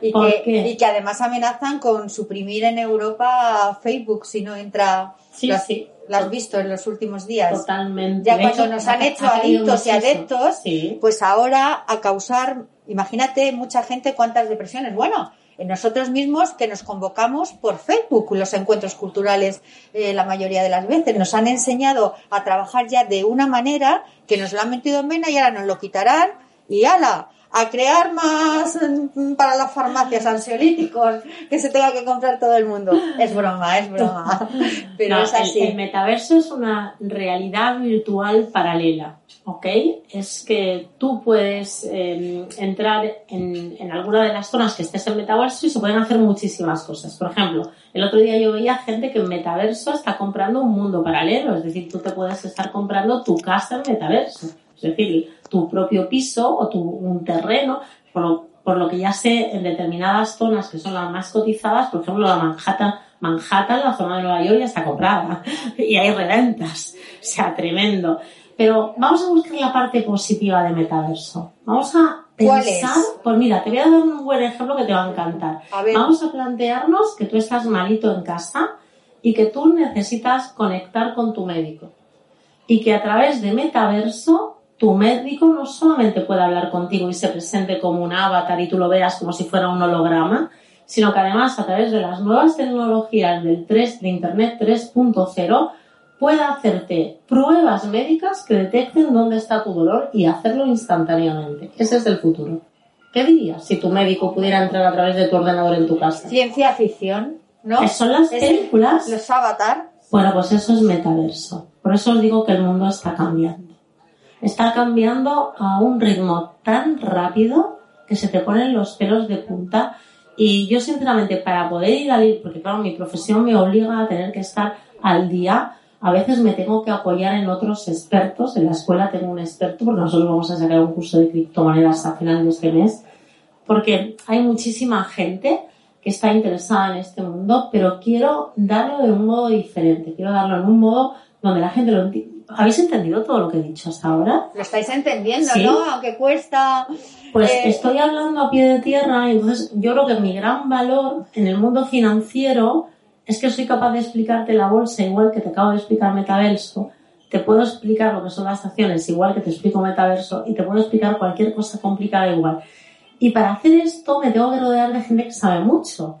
Y ¿Por que, qué? y que además amenazan con suprimir en Europa Facebook si no entra. Sí, sí. lo has visto en los últimos días. Totalmente. Ya cuando hecho, nos han ha- hecho adictos y adeptos, Sí. pues ahora a causar, imagínate mucha gente cuántas depresiones. Bueno, en nosotros mismos que nos convocamos por Facebook, los encuentros culturales, eh, la mayoría de las veces, nos han enseñado a trabajar ya de una manera que nos lo han metido en vena y ahora nos lo quitarán y ala, a crear más mm, para las farmacias ansiolíticos que se tenga que comprar todo el mundo. Es broma, es broma. Pero No, es el- así. El, metaverso es una realidad virtual paralela, ¿ok? Es que tú puedes eh, entrar en, en alguna de las zonas que estés en metaverso y se pueden hacer muchísimas cosas. Por ejemplo, el otro día yo veía gente que en metaverso está comprando un mundo paralelo, es decir, tú te puedes estar comprando tu casa en metaverso, es decir, tu propio piso o tu, un terreno, por lo, por lo que ya sé en determinadas zonas que son las más cotizadas, por ejemplo, la Manhattan, Manhattan, la zona de Nueva York ya está comprada y hay reventas, o sea, tremendo. Pero vamos a buscar la parte positiva de metaverso. Vamos a ¿Cuál pensar, es? pues mira, te voy a dar un buen ejemplo que te va a encantar. A ver. Vamos a plantearnos que tú estás malito en casa y que tú necesitas conectar con tu médico. Y que a través de metaverso tu médico no solamente puede hablar contigo y se presente como un avatar y tú lo veas como si fuera un holograma, sino que además a través de las nuevas tecnologías del 3, de Internet 3.0 pueda hacerte pruebas médicas que detecten dónde está tu dolor y hacerlo instantáneamente. Ese es el futuro. ¿Qué dirías si tu médico pudiera entrar a través de tu ordenador en tu casa? Ciencia ficción, ¿no? ¿Qué son las películas? Los avatar. Bueno, pues eso es metaverso. Por eso os digo que el mundo está cambiando. Está cambiando a un ritmo tan rápido que se te ponen los pelos de punta. Y yo, sinceramente, para poder ir al porque claro, mi profesión me obliga a tener que estar al día, a veces me tengo que apoyar en otros expertos. En la escuela tengo un experto, porque nosotros vamos a sacar un curso de criptomonedas a final de este mes, porque hay muchísima gente que está interesada en este mundo, pero quiero darlo de un modo diferente. Quiero darlo en un modo donde la gente lo entienda. ¿Habéis entendido todo lo que he dicho hasta ahora? Lo estáis entendiendo, Sí. ¿no? Aunque cuesta. Pues Eh, estoy hablando a pie de tierra y entonces yo creo que mi gran valor en el mundo financiero es que soy capaz de explicarte la bolsa igual que te acabo de explicar metaverso, te puedo explicar lo que son las acciones igual que te explico metaverso y te puedo explicar cualquier cosa complicada igual. Y para hacer esto me tengo que rodear de gente que sabe mucho.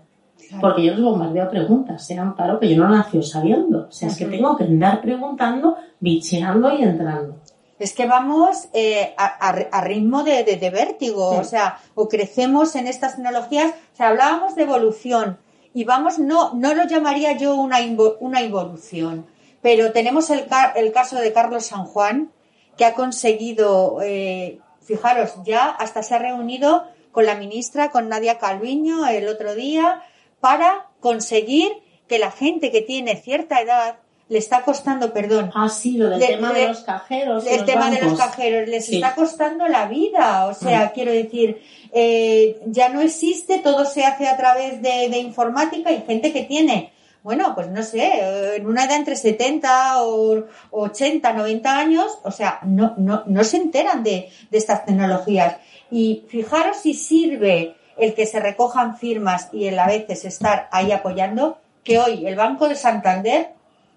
Porque yo les bombardeo preguntas, ¿eh, Amparo? Que yo no nació sabiendo. O sea, es que tengo que andar preguntando, bicheando y entrando. Es que vamos eh, a, a- a ritmo de, de- de vértigo, Sí. o sea, o crecemos en estas tecnologías, o sea, hablábamos de evolución y vamos, no, no lo llamaría yo una, invo- una evolución, pero tenemos el, el caso de Carlos San Juan, que ha conseguido, eh, fijaros, ya hasta se ha reunido con la ministra, con Nadia Calviño el otro día, para conseguir que la gente que tiene cierta edad le está costando, perdón, Ah, sí, lo del De- tema de, de- los cajeros. el los tema de los cajeros les Sí. está costando la vida. O sea, quiero decir, eh, ya no existe, todo se hace a través de, de informática y gente que tiene, bueno, pues no sé, en una edad entre 70 o 80, 90 años, o sea, no, no, no se enteran de, de estas tecnologías. Y fijaros si sirve el que se recojan firmas y el a veces estar ahí apoyando, que hoy el Banco de Santander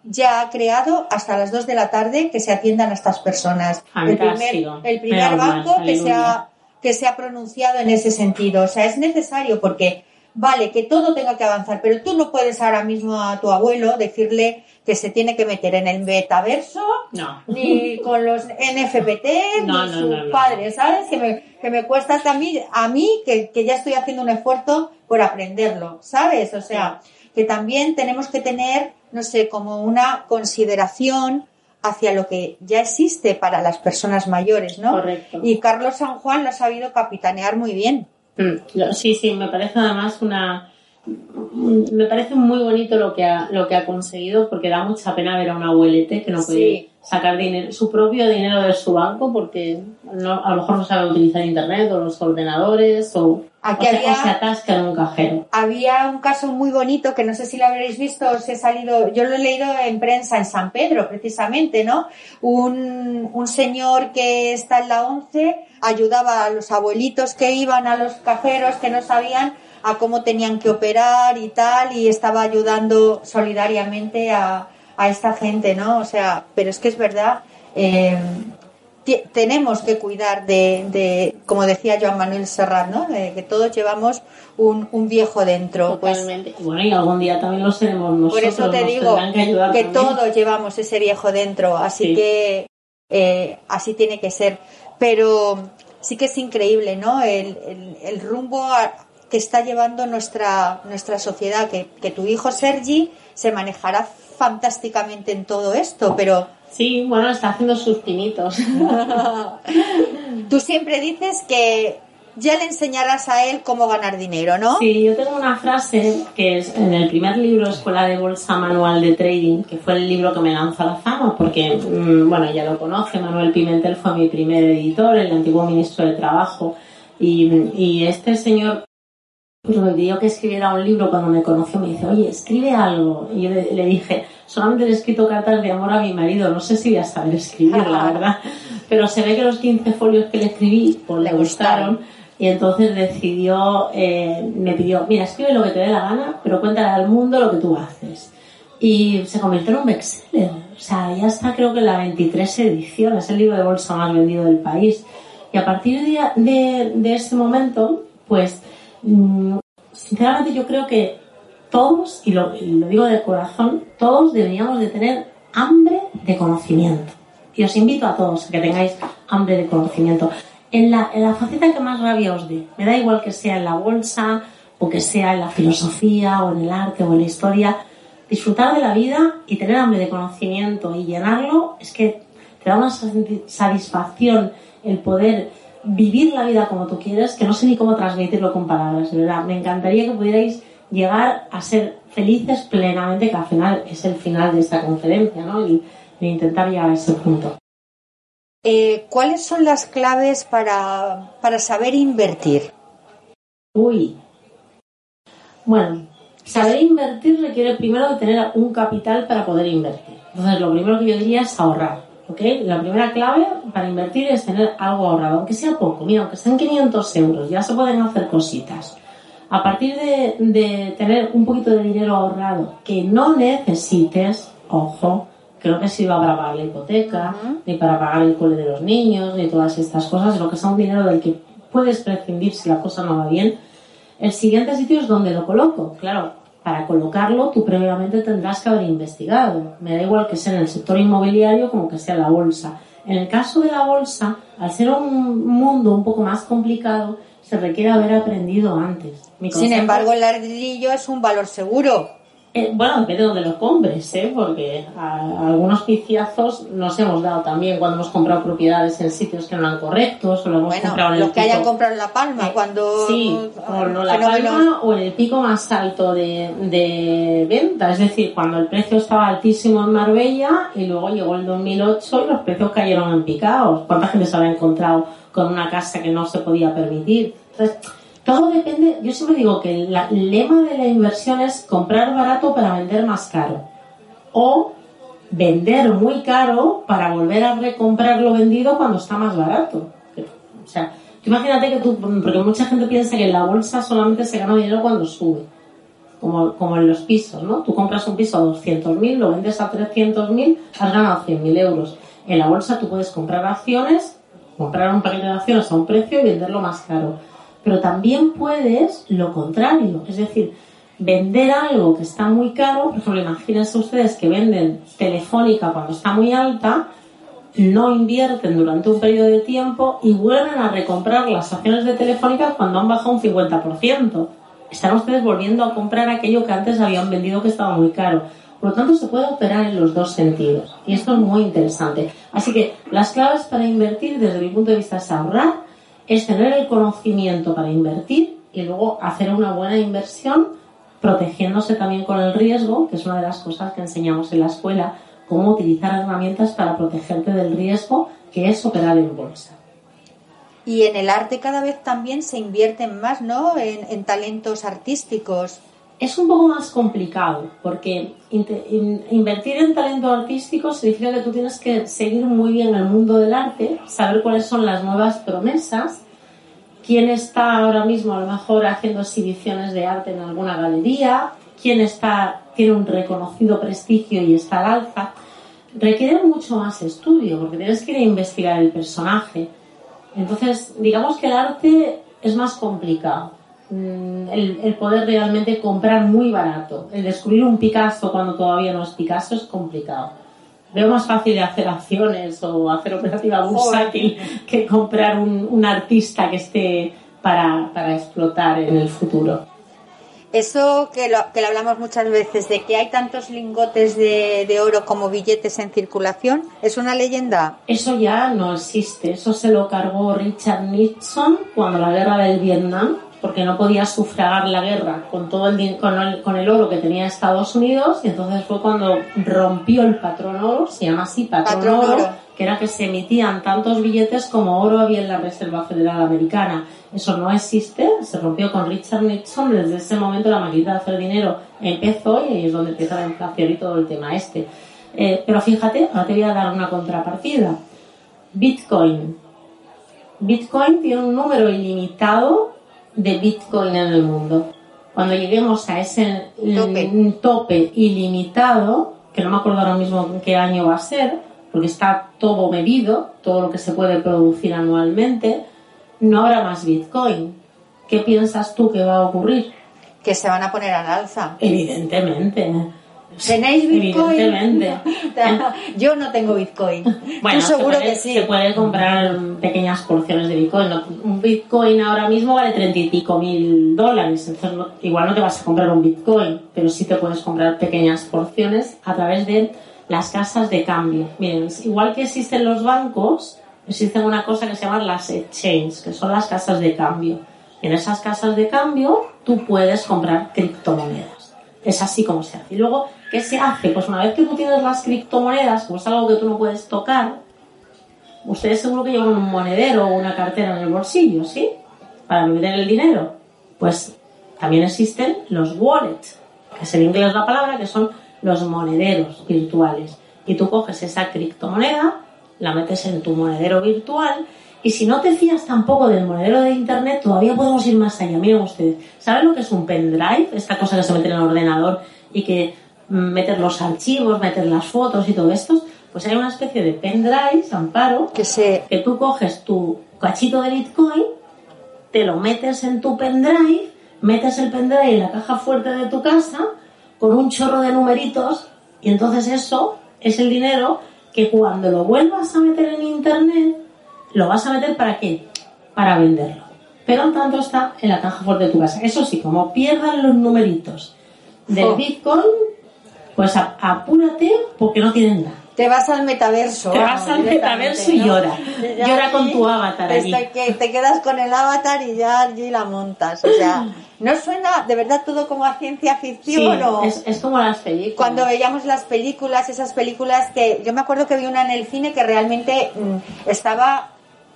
ya ha creado hasta las 2 de la tarde que se atiendan a estas personas. El primer, el primer banco que se, ha, que se ha pronunciado en ese sentido. O sea, es necesario porque vale que todo tenga que avanzar, pero tú no puedes ahora mismo a tu abuelo decirle que se tiene que meter en el metaverso, ni con los NFPT, ni sus padres, ¿sabes? Que me, que me cuesta también a mí, que, que, ya estoy haciendo un esfuerzo por aprenderlo, ¿sabes? O sea, que también tenemos que tener, no sé, como una consideración hacia lo que ya existe para las personas mayores, ¿no? Correcto. Y Carlos San Juan lo ha sabido capitanear muy bien. Mm, sí, sí, me parece además una, me parece muy bonito lo que ha, lo que ha conseguido porque da mucha pena ver a un abuelete que no puede sacar dinero, su propio dinero de su banco porque no, a lo mejor no sabe utilizar internet o los ordenadores o, Aquí había, se atasca en un cajero. Había un caso muy bonito que no sé si lo habréis visto, os he salido, yo lo he leído en prensa en San Pedro precisamente, ¿no? Un, un señor que está en la ONCE ayudaba a los abuelitos que iban a los cajeros que no sabían a cómo tenían que operar y tal, y estaba ayudando solidariamente a, a esta gente, ¿no? O sea, pero es que es verdad, eh, tenemos que cuidar de, de, como decía Joan Manuel Serrat, ¿no? De que todos llevamos un, un viejo dentro. Pues Totalmente. bueno, y algún día también lo seremos nosotros. Por eso te digo que, todos llevamos ese viejo dentro, así que eh, así tiene que ser. Pero sí que es increíble, ¿no? El, el, el rumbo a, que está llevando nuestra, nuestra sociedad, que, que tu hijo Sergi se manejará fantásticamente en todo esto, pero... Sí, bueno, está haciendo sus pinitos. Tú siempre dices que ya le enseñarás a él cómo ganar dinero, ¿no? Sí, yo tengo una frase que es en el primer libro Escuela de Bolsa Manual de Trading, que fue el libro que me lanzó a la fama, porque, mm, bueno, ya lo conoce, Manuel Pimentel fue mi primer editor, el antiguo ministro de Trabajo, y, y este señor pues me pidió que escribiera un libro cuando me conoció. Me dice, oye, escribe algo. Y yo le, dije, solamente le he escrito cartas de amor a mi marido. No sé si voy a saber escribir, la verdad. Pero se ve que los 15 folios que le escribí, pues le gustaron. Y entonces decidió, eh, me pidió, mira, escribe lo que te dé la gana, pero cuéntale al mundo lo que tú haces. Y se convirtió en un bestseller. O sea, ya está creo que en la 23 edición. Es el libro de bolsa más vendido del país. Y a partir de, de, de ese momento, pues sinceramente yo creo que todos, y lo, digo de corazón, todos deberíamos de tener hambre de conocimiento. Y os invito a todos a que tengáis hambre de conocimiento. En la, en la faceta que más rabia os dé, me da igual que sea en la bolsa, o que sea en la filosofía, o en el arte, o en la historia, disfrutar de la vida y tener hambre de conocimiento y llenarlo, es que te da una satisfacción el poder vivir la vida como tú quieres, que no sé ni cómo transmitirlo con palabras, de verdad. Me encantaría que pudierais llegar a ser felices plenamente, que al final es el final de esta conferencia, ¿no? Y, intentar llegar a ese punto. Eh, ¿Cuáles son las claves para, para saber invertir? Uy. Bueno, saber invertir requiere primero de tener un capital para poder invertir. Entonces, lo primero que yo diría es ahorrar. La primera clave para invertir es tener algo ahorrado, aunque sea poco. Mira, aunque sean 500 euros, ya se pueden hacer cositas. A partir de, tener un poquito de dinero ahorrado que no necesites, ojo, que no te sirva para pagar la hipoteca, ni para pagar el cole de los niños, ni todas estas cosas, lo que sea un dinero del que puedes prescindir si la cosa no va bien. El siguiente sitio es donde lo coloco. Claro, para colocarlo tú previamente tendrás que haber investigado. Me da igual que sea en el sector inmobiliario como que sea la bolsa. En el caso de la bolsa, al ser un mundo un poco más complicado, se requiere haber aprendido antes. Sin embargo, el ladrillo es un valor seguro. Eh, bueno, depende de donde lo compres, ¿eh? porque algunos piciazos nos hemos dado también cuando hemos comprado propiedades en sitios que no eran correctos o lo hemos comprado en los que hayan comprado en La Palma eh, cuando... Sí, o en La Palma o en el pico más alto de, de, venta, es decir, cuando el precio estaba altísimo en Marbella y luego llegó el 2008 y los precios cayeron en picados. ¿Cuánta gente se había encontrado con una casa que no se podía permitir? Entonces, todo depende, yo siempre digo que el lema de la inversión es comprar barato para vender más caro. O vender muy caro para volver a recomprar lo vendido cuando está más barato. O sea, imagínate que tú, porque mucha gente piensa que en la bolsa solamente se gana dinero cuando sube, como, como en los pisos, ¿no? Tú compras un piso a 200.000, lo vendes a 300.000, has ganado 100.000 euros. En la bolsa tú puedes comprar acciones, comprar un paquete de acciones a un precio y venderlo más caro. Pero también puedes lo contrario, es decir, vender algo que está muy caro, por ejemplo, imagínense ustedes que venden Telefónica cuando está muy alta, no invierten durante un periodo de tiempo y vuelven a recomprar las acciones de Telefónica cuando han bajado un 50%. Están ustedes volviendo a comprar aquello que antes habían vendido que estaba muy caro. Por lo tanto, se puede operar en los dos sentidos. Y esto es muy interesante. Así que las claves para invertir, desde mi punto de vista, es ahorrar, es tener el conocimiento para invertir y luego hacer una buena inversión protegiéndose también con el riesgo, que es una de las cosas que enseñamos en la escuela, cómo utilizar herramientas para protegerte del riesgo, que es operar en bolsa. Y en el arte cada vez también se invierten más, ¿no? En, talentos artísticos. Es un poco más complicado, porque invertir en talento artístico significa que tú tienes que seguir muy bien el mundo del arte, saber cuáles son las nuevas promesas, quién está ahora mismo a lo mejor haciendo exhibiciones de arte en alguna galería, quién está, tiene un reconocido prestigio y está al alza, requiere mucho más estudio, porque tienes que ir a investigar el personaje. Entonces, digamos que el arte es más complicado. Mm, el, el, poder realmente comprar muy barato. El descubrir un Picasso cuando todavía no es Picasso es complicado. Veo más fácil hacer acciones o hacer operativa bursátil que comprar un, un artista que esté para, para explotar en el futuro. Eso que lo, que lo hablamos muchas veces, de que hay tantos lingotes de, de, oro como billetes en circulación, ¿es una leyenda? Eso ya no existe. Eso se lo cargó Richard Nixon cuando la guerra del Vietnam porque no podía sufragar la guerra con todo el, con el, con el oro que tenía Estados Unidos y entonces fue cuando rompió el patrón oro, se llama así patrón, oro, que era que se emitían tantos billetes como oro había en la Reserva Federal Americana. Eso no existe, se rompió con Richard Nixon, desde ese momento la maquinita de hacer dinero empezó y ahí es donde empieza la inflación y todo el tema este. Eh, pero fíjate, ahora te voy a dar una contrapartida. Bitcoin. Bitcoin tiene un número ilimitado de Bitcoin en el mundo. Cuando lleguemos a ese tope. ilimitado, que no me acuerdo ahora mismo qué año va a ser, porque está todo medido, todo lo que se puede producir anualmente, no habrá más Bitcoin. ¿Qué piensas tú que va a ocurrir? Que se van a poner al alza. Evidentemente. ¿Tenéis Bitcoin? Evidentemente. Yo no tengo Bitcoin. Bueno, seguro que sí. Se puede comprar pequeñas porciones de Bitcoin. Un Bitcoin ahora mismo vale treinta y pico mil dólares. Entonces, igual no te vas a comprar un Bitcoin, pero sí te puedes comprar pequeñas porciones a través de las casas de cambio. Miren, igual que existen los bancos, existen una cosa que se llama las exchanges, que son las casas de cambio. En esas casas de cambio tú puedes comprar criptomonedas. Es así como se hace. Y luego ¿Qué se hace? Pues una vez que tú tienes las criptomonedas, como es algo que tú no puedes tocar, ustedes seguro que llevan un monedero o una cartera en el bolsillo, ¿sí? Para meter el dinero. Pues también existen los wallets, que es en inglés la palabra, que son los monederos virtuales. Y tú coges esa criptomoneda, la metes en tu monedero virtual y si no te fías tampoco del monedero de internet, todavía podemos ir más allá. Miren ustedes, ¿saben lo que es un pendrive? Esta cosa que se mete en el ordenador y que meter los archivos, meter las fotos y todo esto, pues hay una especie de pendrive, amparo, que, se... que tú coges tu cachito de Bitcoin, te lo metes en tu pendrive, metes el pendrive en la caja fuerte de tu casa con un chorro de numeritos y entonces eso es el dinero que cuando lo vuelvas a meter en internet, lo vas a meter para qué? Para venderlo. Pero en tanto está en la caja fuerte de tu casa. Eso sí, como pierdan los numeritos del oh. Bitcoin, pues apúrate porque no tienen nada. Te vas al metaverso. Te vas al metaverso y llora. llora con tu avatar allí. Que te quedas con el avatar y ya allí la montas. O sea, ¿no suena de verdad todo como a ciencia ficción? Sí, es, como las películas. Cuando veíamos las películas, esas películas que... Yo me acuerdo que vi una en el cine que realmente mm, estaba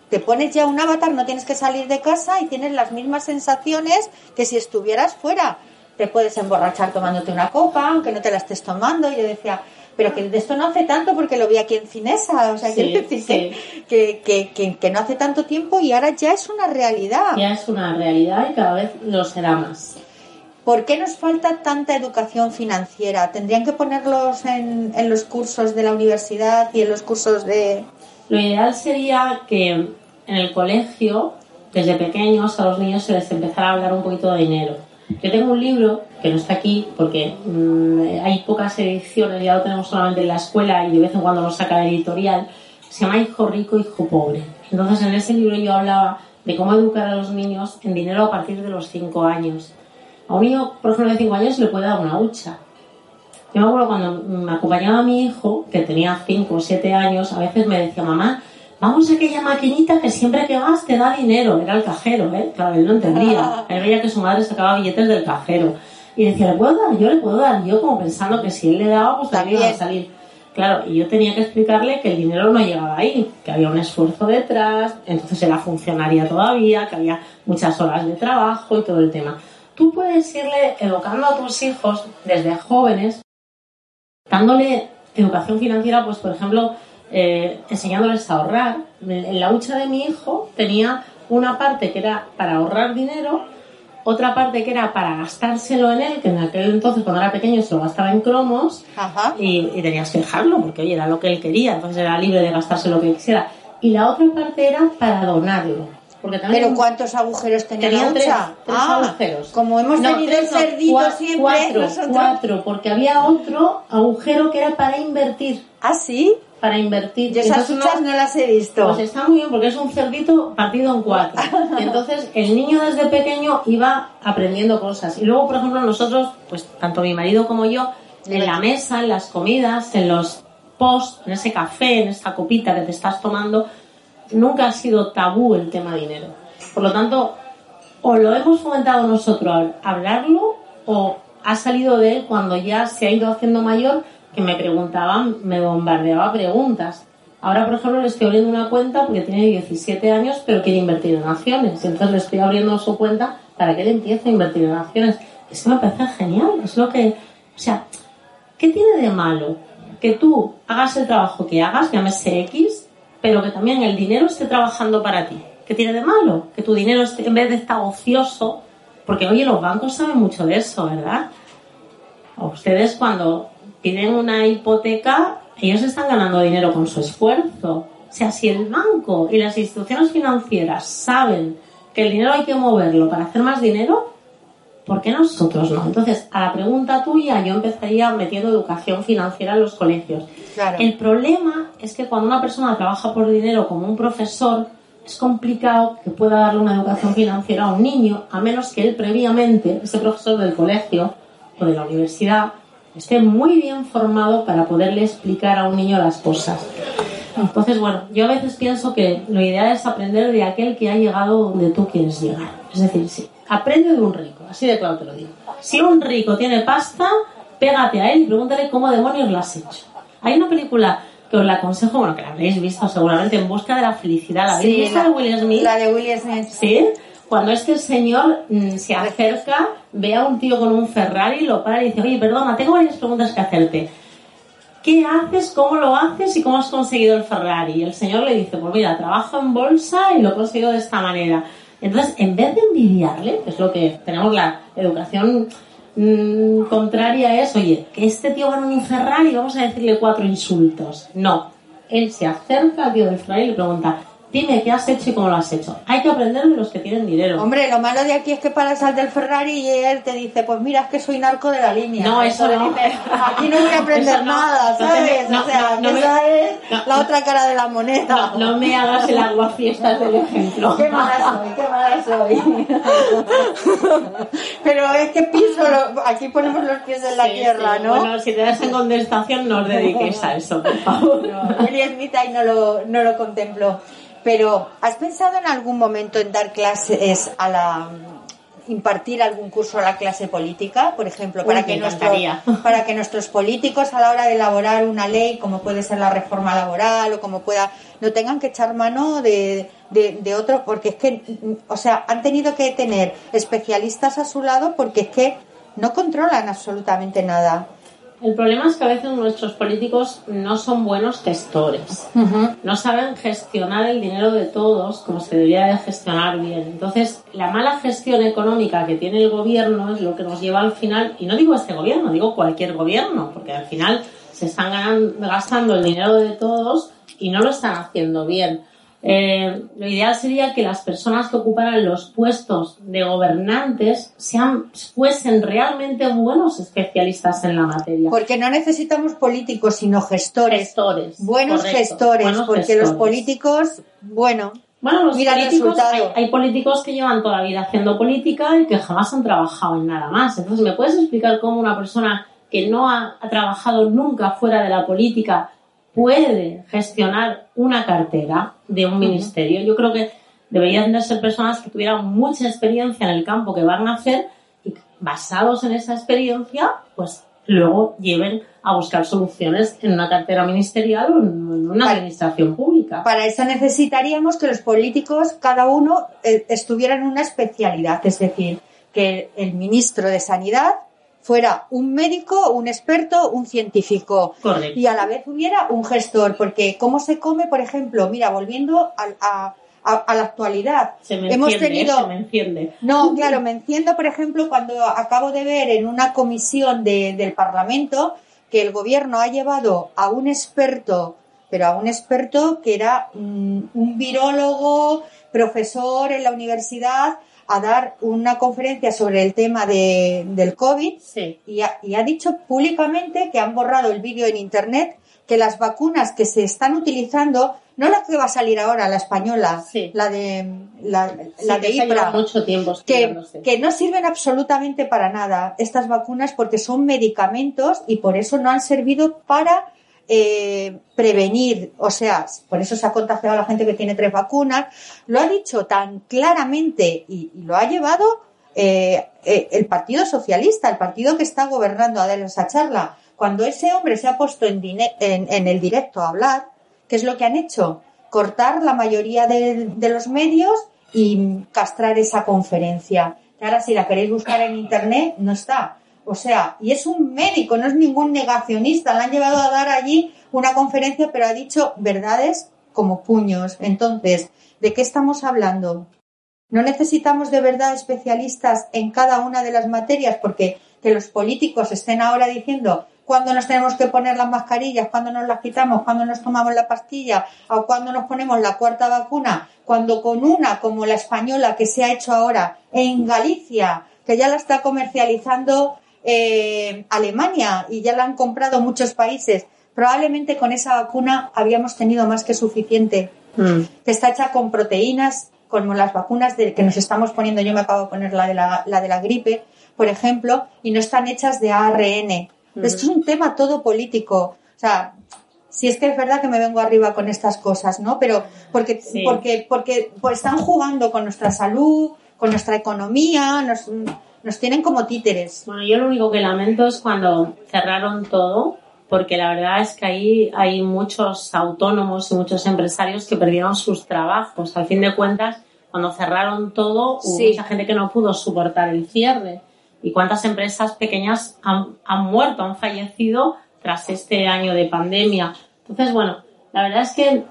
te pones ya un avatar, no tienes que salir de casa y tienes las mismas sensaciones que si estuvieras fuera te puedes emborrachar tomándote una copa, aunque no te la estés tomando. Y yo decía, pero que de esto no hace tanto porque lo vi aquí en Cinesa, o sea, Sí, quiero decir sí. que, que, que, que no hace tanto tiempo y ahora ya es una realidad. Ya es una realidad y cada vez lo será más. ¿Por qué nos falta tanta educación financiera? ¿Tendrían que ponerlos en, en los cursos de la universidad y en los cursos de... Lo ideal sería que en el colegio, desde pequeños, a los niños se les empezara a hablar un poquito de dinero. Yo tengo un libro que no está aquí porque mm, hay pocas ediciones, ya lo tenemos solamente en la escuela y de vez en cuando lo saca la editorial. Se llama Hijo Rico, Hijo Pobre. Entonces en ese libro yo hablaba de cómo educar a los niños en dinero a partir de los 5 años. A un niño, por ejemplo, de 5 años le puede dar una hucha. Yo me acuerdo cuando me acompañaba mi hijo, que tenía 5 o 7 años, a veces me decía, mamá, vamos a aquella maquinita que siempre que vas te da dinero. Era el cajero, ¿eh? Claro, él no entendía. Él veía que su madre sacaba billetes del cajero. Y decía, ¿le puedo dar? Yo le puedo dar. Yo como pensando que si él le daba, pues también iba a salir. Claro, y yo tenía que explicarle que el dinero no llegaba ahí, que había un esfuerzo detrás, entonces era funcionaria todavía, que había muchas horas de trabajo y todo el tema. Tú puedes irle educando a tus hijos desde jóvenes dándole educación financiera, pues por ejemplo, eh, enseñándoles a ahorrar. En la hucha de mi hijo tenía una parte que era para ahorrar dinero, otra parte que era para gastárselo en él, que en aquel entonces cuando era pequeño se lo gastaba en cromos Ajá. y, y tenías que dejarlo porque oye era lo que él quería, entonces era libre de gastarse lo que quisiera. Y la otra parte era para donarlo. Porque también Pero ¿cuántos agujeros tenía, Tenía la tres, hucha? tres Ah, agujeros. Como hemos No, tenido el cerdito siempre, Cuatro, nosotros... cuatro, porque había otro agujero que era para invertir. Ah, sí. Para invertir. Yo esas huchas no- no las he visto. Pues está muy bien porque es un cerdito partido en cuatro. Entonces el niño desde pequeño iba aprendiendo cosas. Y luego, por ejemplo, nosotros, pues tanto mi marido como yo, en la mesa, en las comidas, en los posts, en ese café, en esta copita que te estás tomando, nunca ha sido tabú el tema dinero. Por lo tanto, o lo hemos fomentado nosotros al hablarlo o ha salido de él cuando ya se ha ido haciendo mayor que me preguntaban, me bombardeaba preguntas. Ahora, por ejemplo, le estoy abriendo una cuenta porque tiene 17 años pero quiere invertir en acciones. Entonces le estoy abriendo su cuenta para que él empiece a invertir en acciones. Eso me parece genial. Es lo que... O sea, ¿qué tiene de malo? Que tú hagas el trabajo que hagas, llámese X, pero que también el dinero esté trabajando para ti. ¿Qué tiene de malo? Que tu dinero esté, en vez de estar ocioso, porque oye, los bancos saben mucho de eso, ¿verdad? Ustedes cuando piden una hipoteca, ellos están ganando dinero con su esfuerzo. O sea, si el banco y las instituciones financieras saben que el dinero hay que moverlo para hacer más dinero, ¿por qué nosotros no? Entonces, a la pregunta tuya, yo empezaría metiendo educación financiera en los colegios. El problema es que cuando una persona trabaja por dinero como un profesor, es complicado que pueda darle una educación financiera a un niño, a menos que él previamente, ese profesor del colegio o de la universidad, esté muy bien formado para poderle explicar a un niño las cosas. Entonces, bueno, yo a veces pienso que lo ideal es aprender de aquel que ha llegado donde tú quieres llegar. Es decir, sí, aprende de un rico, así de claro te lo digo. Si un rico tiene pasta, pégate a él y pregúntale cómo demonios lo has hecho. Hay una película que os la aconsejo, bueno, que la habréis visto seguramente, En busca de la felicidad. ¿La habéis Sí, visto la- de Will Smith? La de Will Smith. Sí, cuando este señor mm, se acerca, ve a un tío con un Ferrari, lo para y dice, oye, perdona, tengo varias preguntas que hacerte. ¿Qué haces? ¿Cómo lo haces? ¿Y cómo has conseguido el Ferrari? Y el señor le dice, pues mira, trabajo en bolsa y lo he conseguido de esta manera. Entonces, en vez de envidiarle, que es lo que tenemos la educación mm, contraria es, oye, que este tío va en un Ferrari, vamos a decirle cuatro insultos. No, él se acerca al tío del Ferrari y le pregunta, dime qué has hecho y cómo lo has hecho. Hay que aprender de los que tienen dinero. Hombre, lo malo de aquí es que paras al del Ferrari y él te dice, pues mira, es que soy narco de la línea. No, eso no. dice, aquí no hay que aprender no. nada, ¿sabes? no, o sea, no, que me- esa es la otra cara de la moneda. No, me hagas el agua fiestas del ejemplo. Qué mala soy, qué mala soy. Pero es que piso, lo- aquí ponemos los pies en la Sí, tierra, sí. ¿no? Bueno, si te das en contestación, no os dediquéis a eso, por favor. No, Will Smith ahí no lo, no lo contemplo. Pero, ¿has pensado en algún momento en dar clases a la impartir algún curso a la clase política, por ejemplo, para Uy, que nuestro- para que nuestros políticos a la hora de elaborar una ley, como puede ser la reforma laboral o como pueda, no tengan que echar mano de, de, de otros, porque es que, o sea, han tenido que tener especialistas a su lado porque es que no controlan absolutamente nada. El problema es que a veces nuestros políticos no son buenos gestores. No saben gestionar el dinero de todos como se debería de gestionar bien. Entonces, la mala gestión económica que tiene el gobierno es lo que nos lleva al final, y no digo este gobierno, digo cualquier gobierno, porque al final se están gastando el dinero de todos y no lo están haciendo bien. Eh, lo ideal sería que las personas que ocuparan los puestos de gobernantes sean, fuesen realmente buenos especialistas en la materia. Porque no necesitamos políticos, sino gestores. Gestores. Buenos gestores, porque los políticos, bueno, bueno, los políticos, hay, políticos que llevan toda la vida haciendo política y que jamás han trabajado en nada más. Entonces, ¿me puedes explicar cómo una persona que no ha trabajado nunca fuera de la política puede gestionar una cartera de un ministerio. Yo creo que deberían de ser personas que tuvieran mucha experiencia en el campo que van a hacer y basados en esa experiencia, pues luego lleven a buscar soluciones en una cartera ministerial o en una administración pública. Para eso necesitaríamos que los políticos, cada uno, eh, estuvieran en una especialidad, es decir, que el ministro de Sanidad fuera un médico, un experto, un científico. Y a la vez hubiera un gestor, porque ¿cómo se come, por ejemplo? Mira, volviendo a, a, la actualidad. Se me Hemos tenido... se me enciende. No, claro, me enciendo, por ejemplo, cuando acabo de ver en una comisión del Parlamento que el gobierno ha llevado a un experto, pero a un experto que era mm, un virólogo, profesor en la universidad, a dar una conferencia sobre el tema de, del COVID y, ha, dicho públicamente que han borrado el vídeo en Internet, que las vacunas que se están utilizando, no la que va a salir ahora, la española, la de la, de IPRA, mucho tiempo que, que no sirven absolutamente para nada estas vacunas porque son medicamentos y por eso no han servido para eh, prevenir, o sea, por eso se ha contagiado a la gente que tiene tres vacunas, lo ha dicho tan claramente y, lo ha llevado eh, eh, el Partido Socialista, el partido que está gobernando a esa charla. Cuando ese hombre se ha puesto en, en, el directo a hablar, ¿qué es lo que han hecho? Cortar la mayoría de, de los medios y castrar esa conferencia. Ahora, si la queréis buscar en internet, no está. O sea, y es un médico, no es ningún negacionista. Le han llevado a dar allí una conferencia, pero ha dicho verdades como puños. Entonces, ¿de qué estamos hablando? No necesitamos de verdad especialistas en cada una de las materias, porque que los políticos estén ahora diciendo cuándo nos tenemos que poner las mascarillas, cuándo nos las quitamos, cuándo nos tomamos la pastilla o cuándo nos ponemos la cuarta vacuna, cuando con una como la española que se ha hecho ahora en Galicia, que ya la está comercializando eh, Alemania y ya la han comprado muchos países. Probablemente con esa vacuna habíamos tenido más que suficiente. Mm. está hecha con proteínas, como las vacunas de, que nos estamos poniendo. Yo me acabo de poner la de la, de la gripe, por ejemplo, y no están hechas de ARN. Mm. Esto es un tema todo político. O sea, si es que es verdad que me vengo arriba con estas cosas, ¿no? Pero porque, porque, porque pues están jugando con nuestra salud, con nuestra economía, nos, nos tienen como títeres. Bueno, yo lo único que lamento es cuando cerraron todo, porque la verdad es que ahí hay muchos autónomos y muchos empresarios que perdieron sus trabajos. Al fin de cuentas, cuando cerraron todo, hubo mucha gente que no pudo soportar el cierre. ¿Y cuántas empresas pequeñas han, han muerto, han fallecido tras este año de pandemia? Entonces, bueno, la verdad es que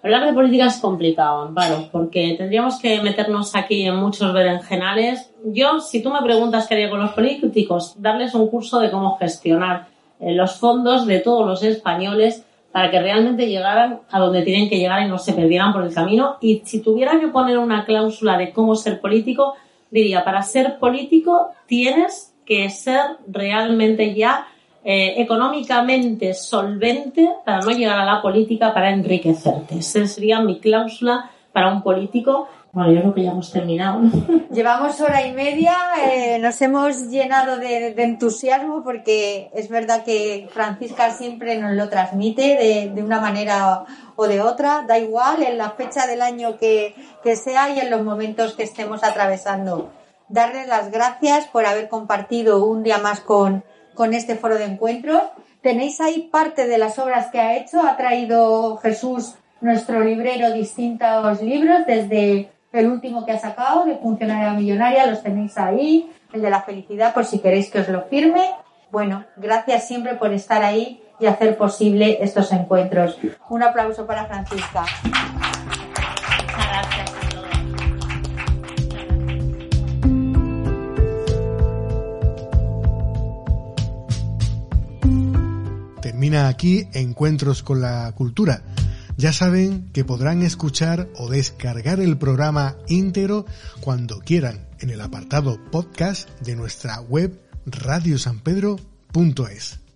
Hablar de política es complicado, Amparo, porque tendríamos que meternos aquí en muchos berenjenales. Yo, si tú me preguntas qué haría con los políticos, darles un curso de cómo gestionar eh, los fondos de todos los españoles para que realmente llegaran a donde tienen que llegar y no se perdieran por el camino. Y si tuviera que poner una cláusula de cómo ser político, diría, para ser político tienes que ser realmente ya eh, económicamente solvente para no llegar a la política para enriquecerte. Esa sería mi cláusula para un político. Bueno, yo creo que ya hemos terminado. Llevamos hora y media, eh, nos hemos llenado de, entusiasmo porque es verdad que Francisca siempre nos lo transmite de, una manera o de otra, da igual en la fecha del año que, que sea y en los momentos que estemos atravesando. Darles las gracias por haber compartido un día más con, con este foro de encuentros. Tenéis ahí parte de las obras que ha hecho. Ha traído Jesús, nuestro librero, distintos libros, desde el último que ha sacado, de Funcionaria Millonaria, los tenéis ahí. El de la felicidad, por si queréis que os lo firme. bueno, gracias siempre por estar ahí y hacer posible estos encuentros. Un aplauso para Francisca. Aquí Encuentros con la Cultura. Ya saben que podrán escuchar o descargar el programa íntegro cuando quieran en el apartado podcast de nuestra web radiosanpedro.es.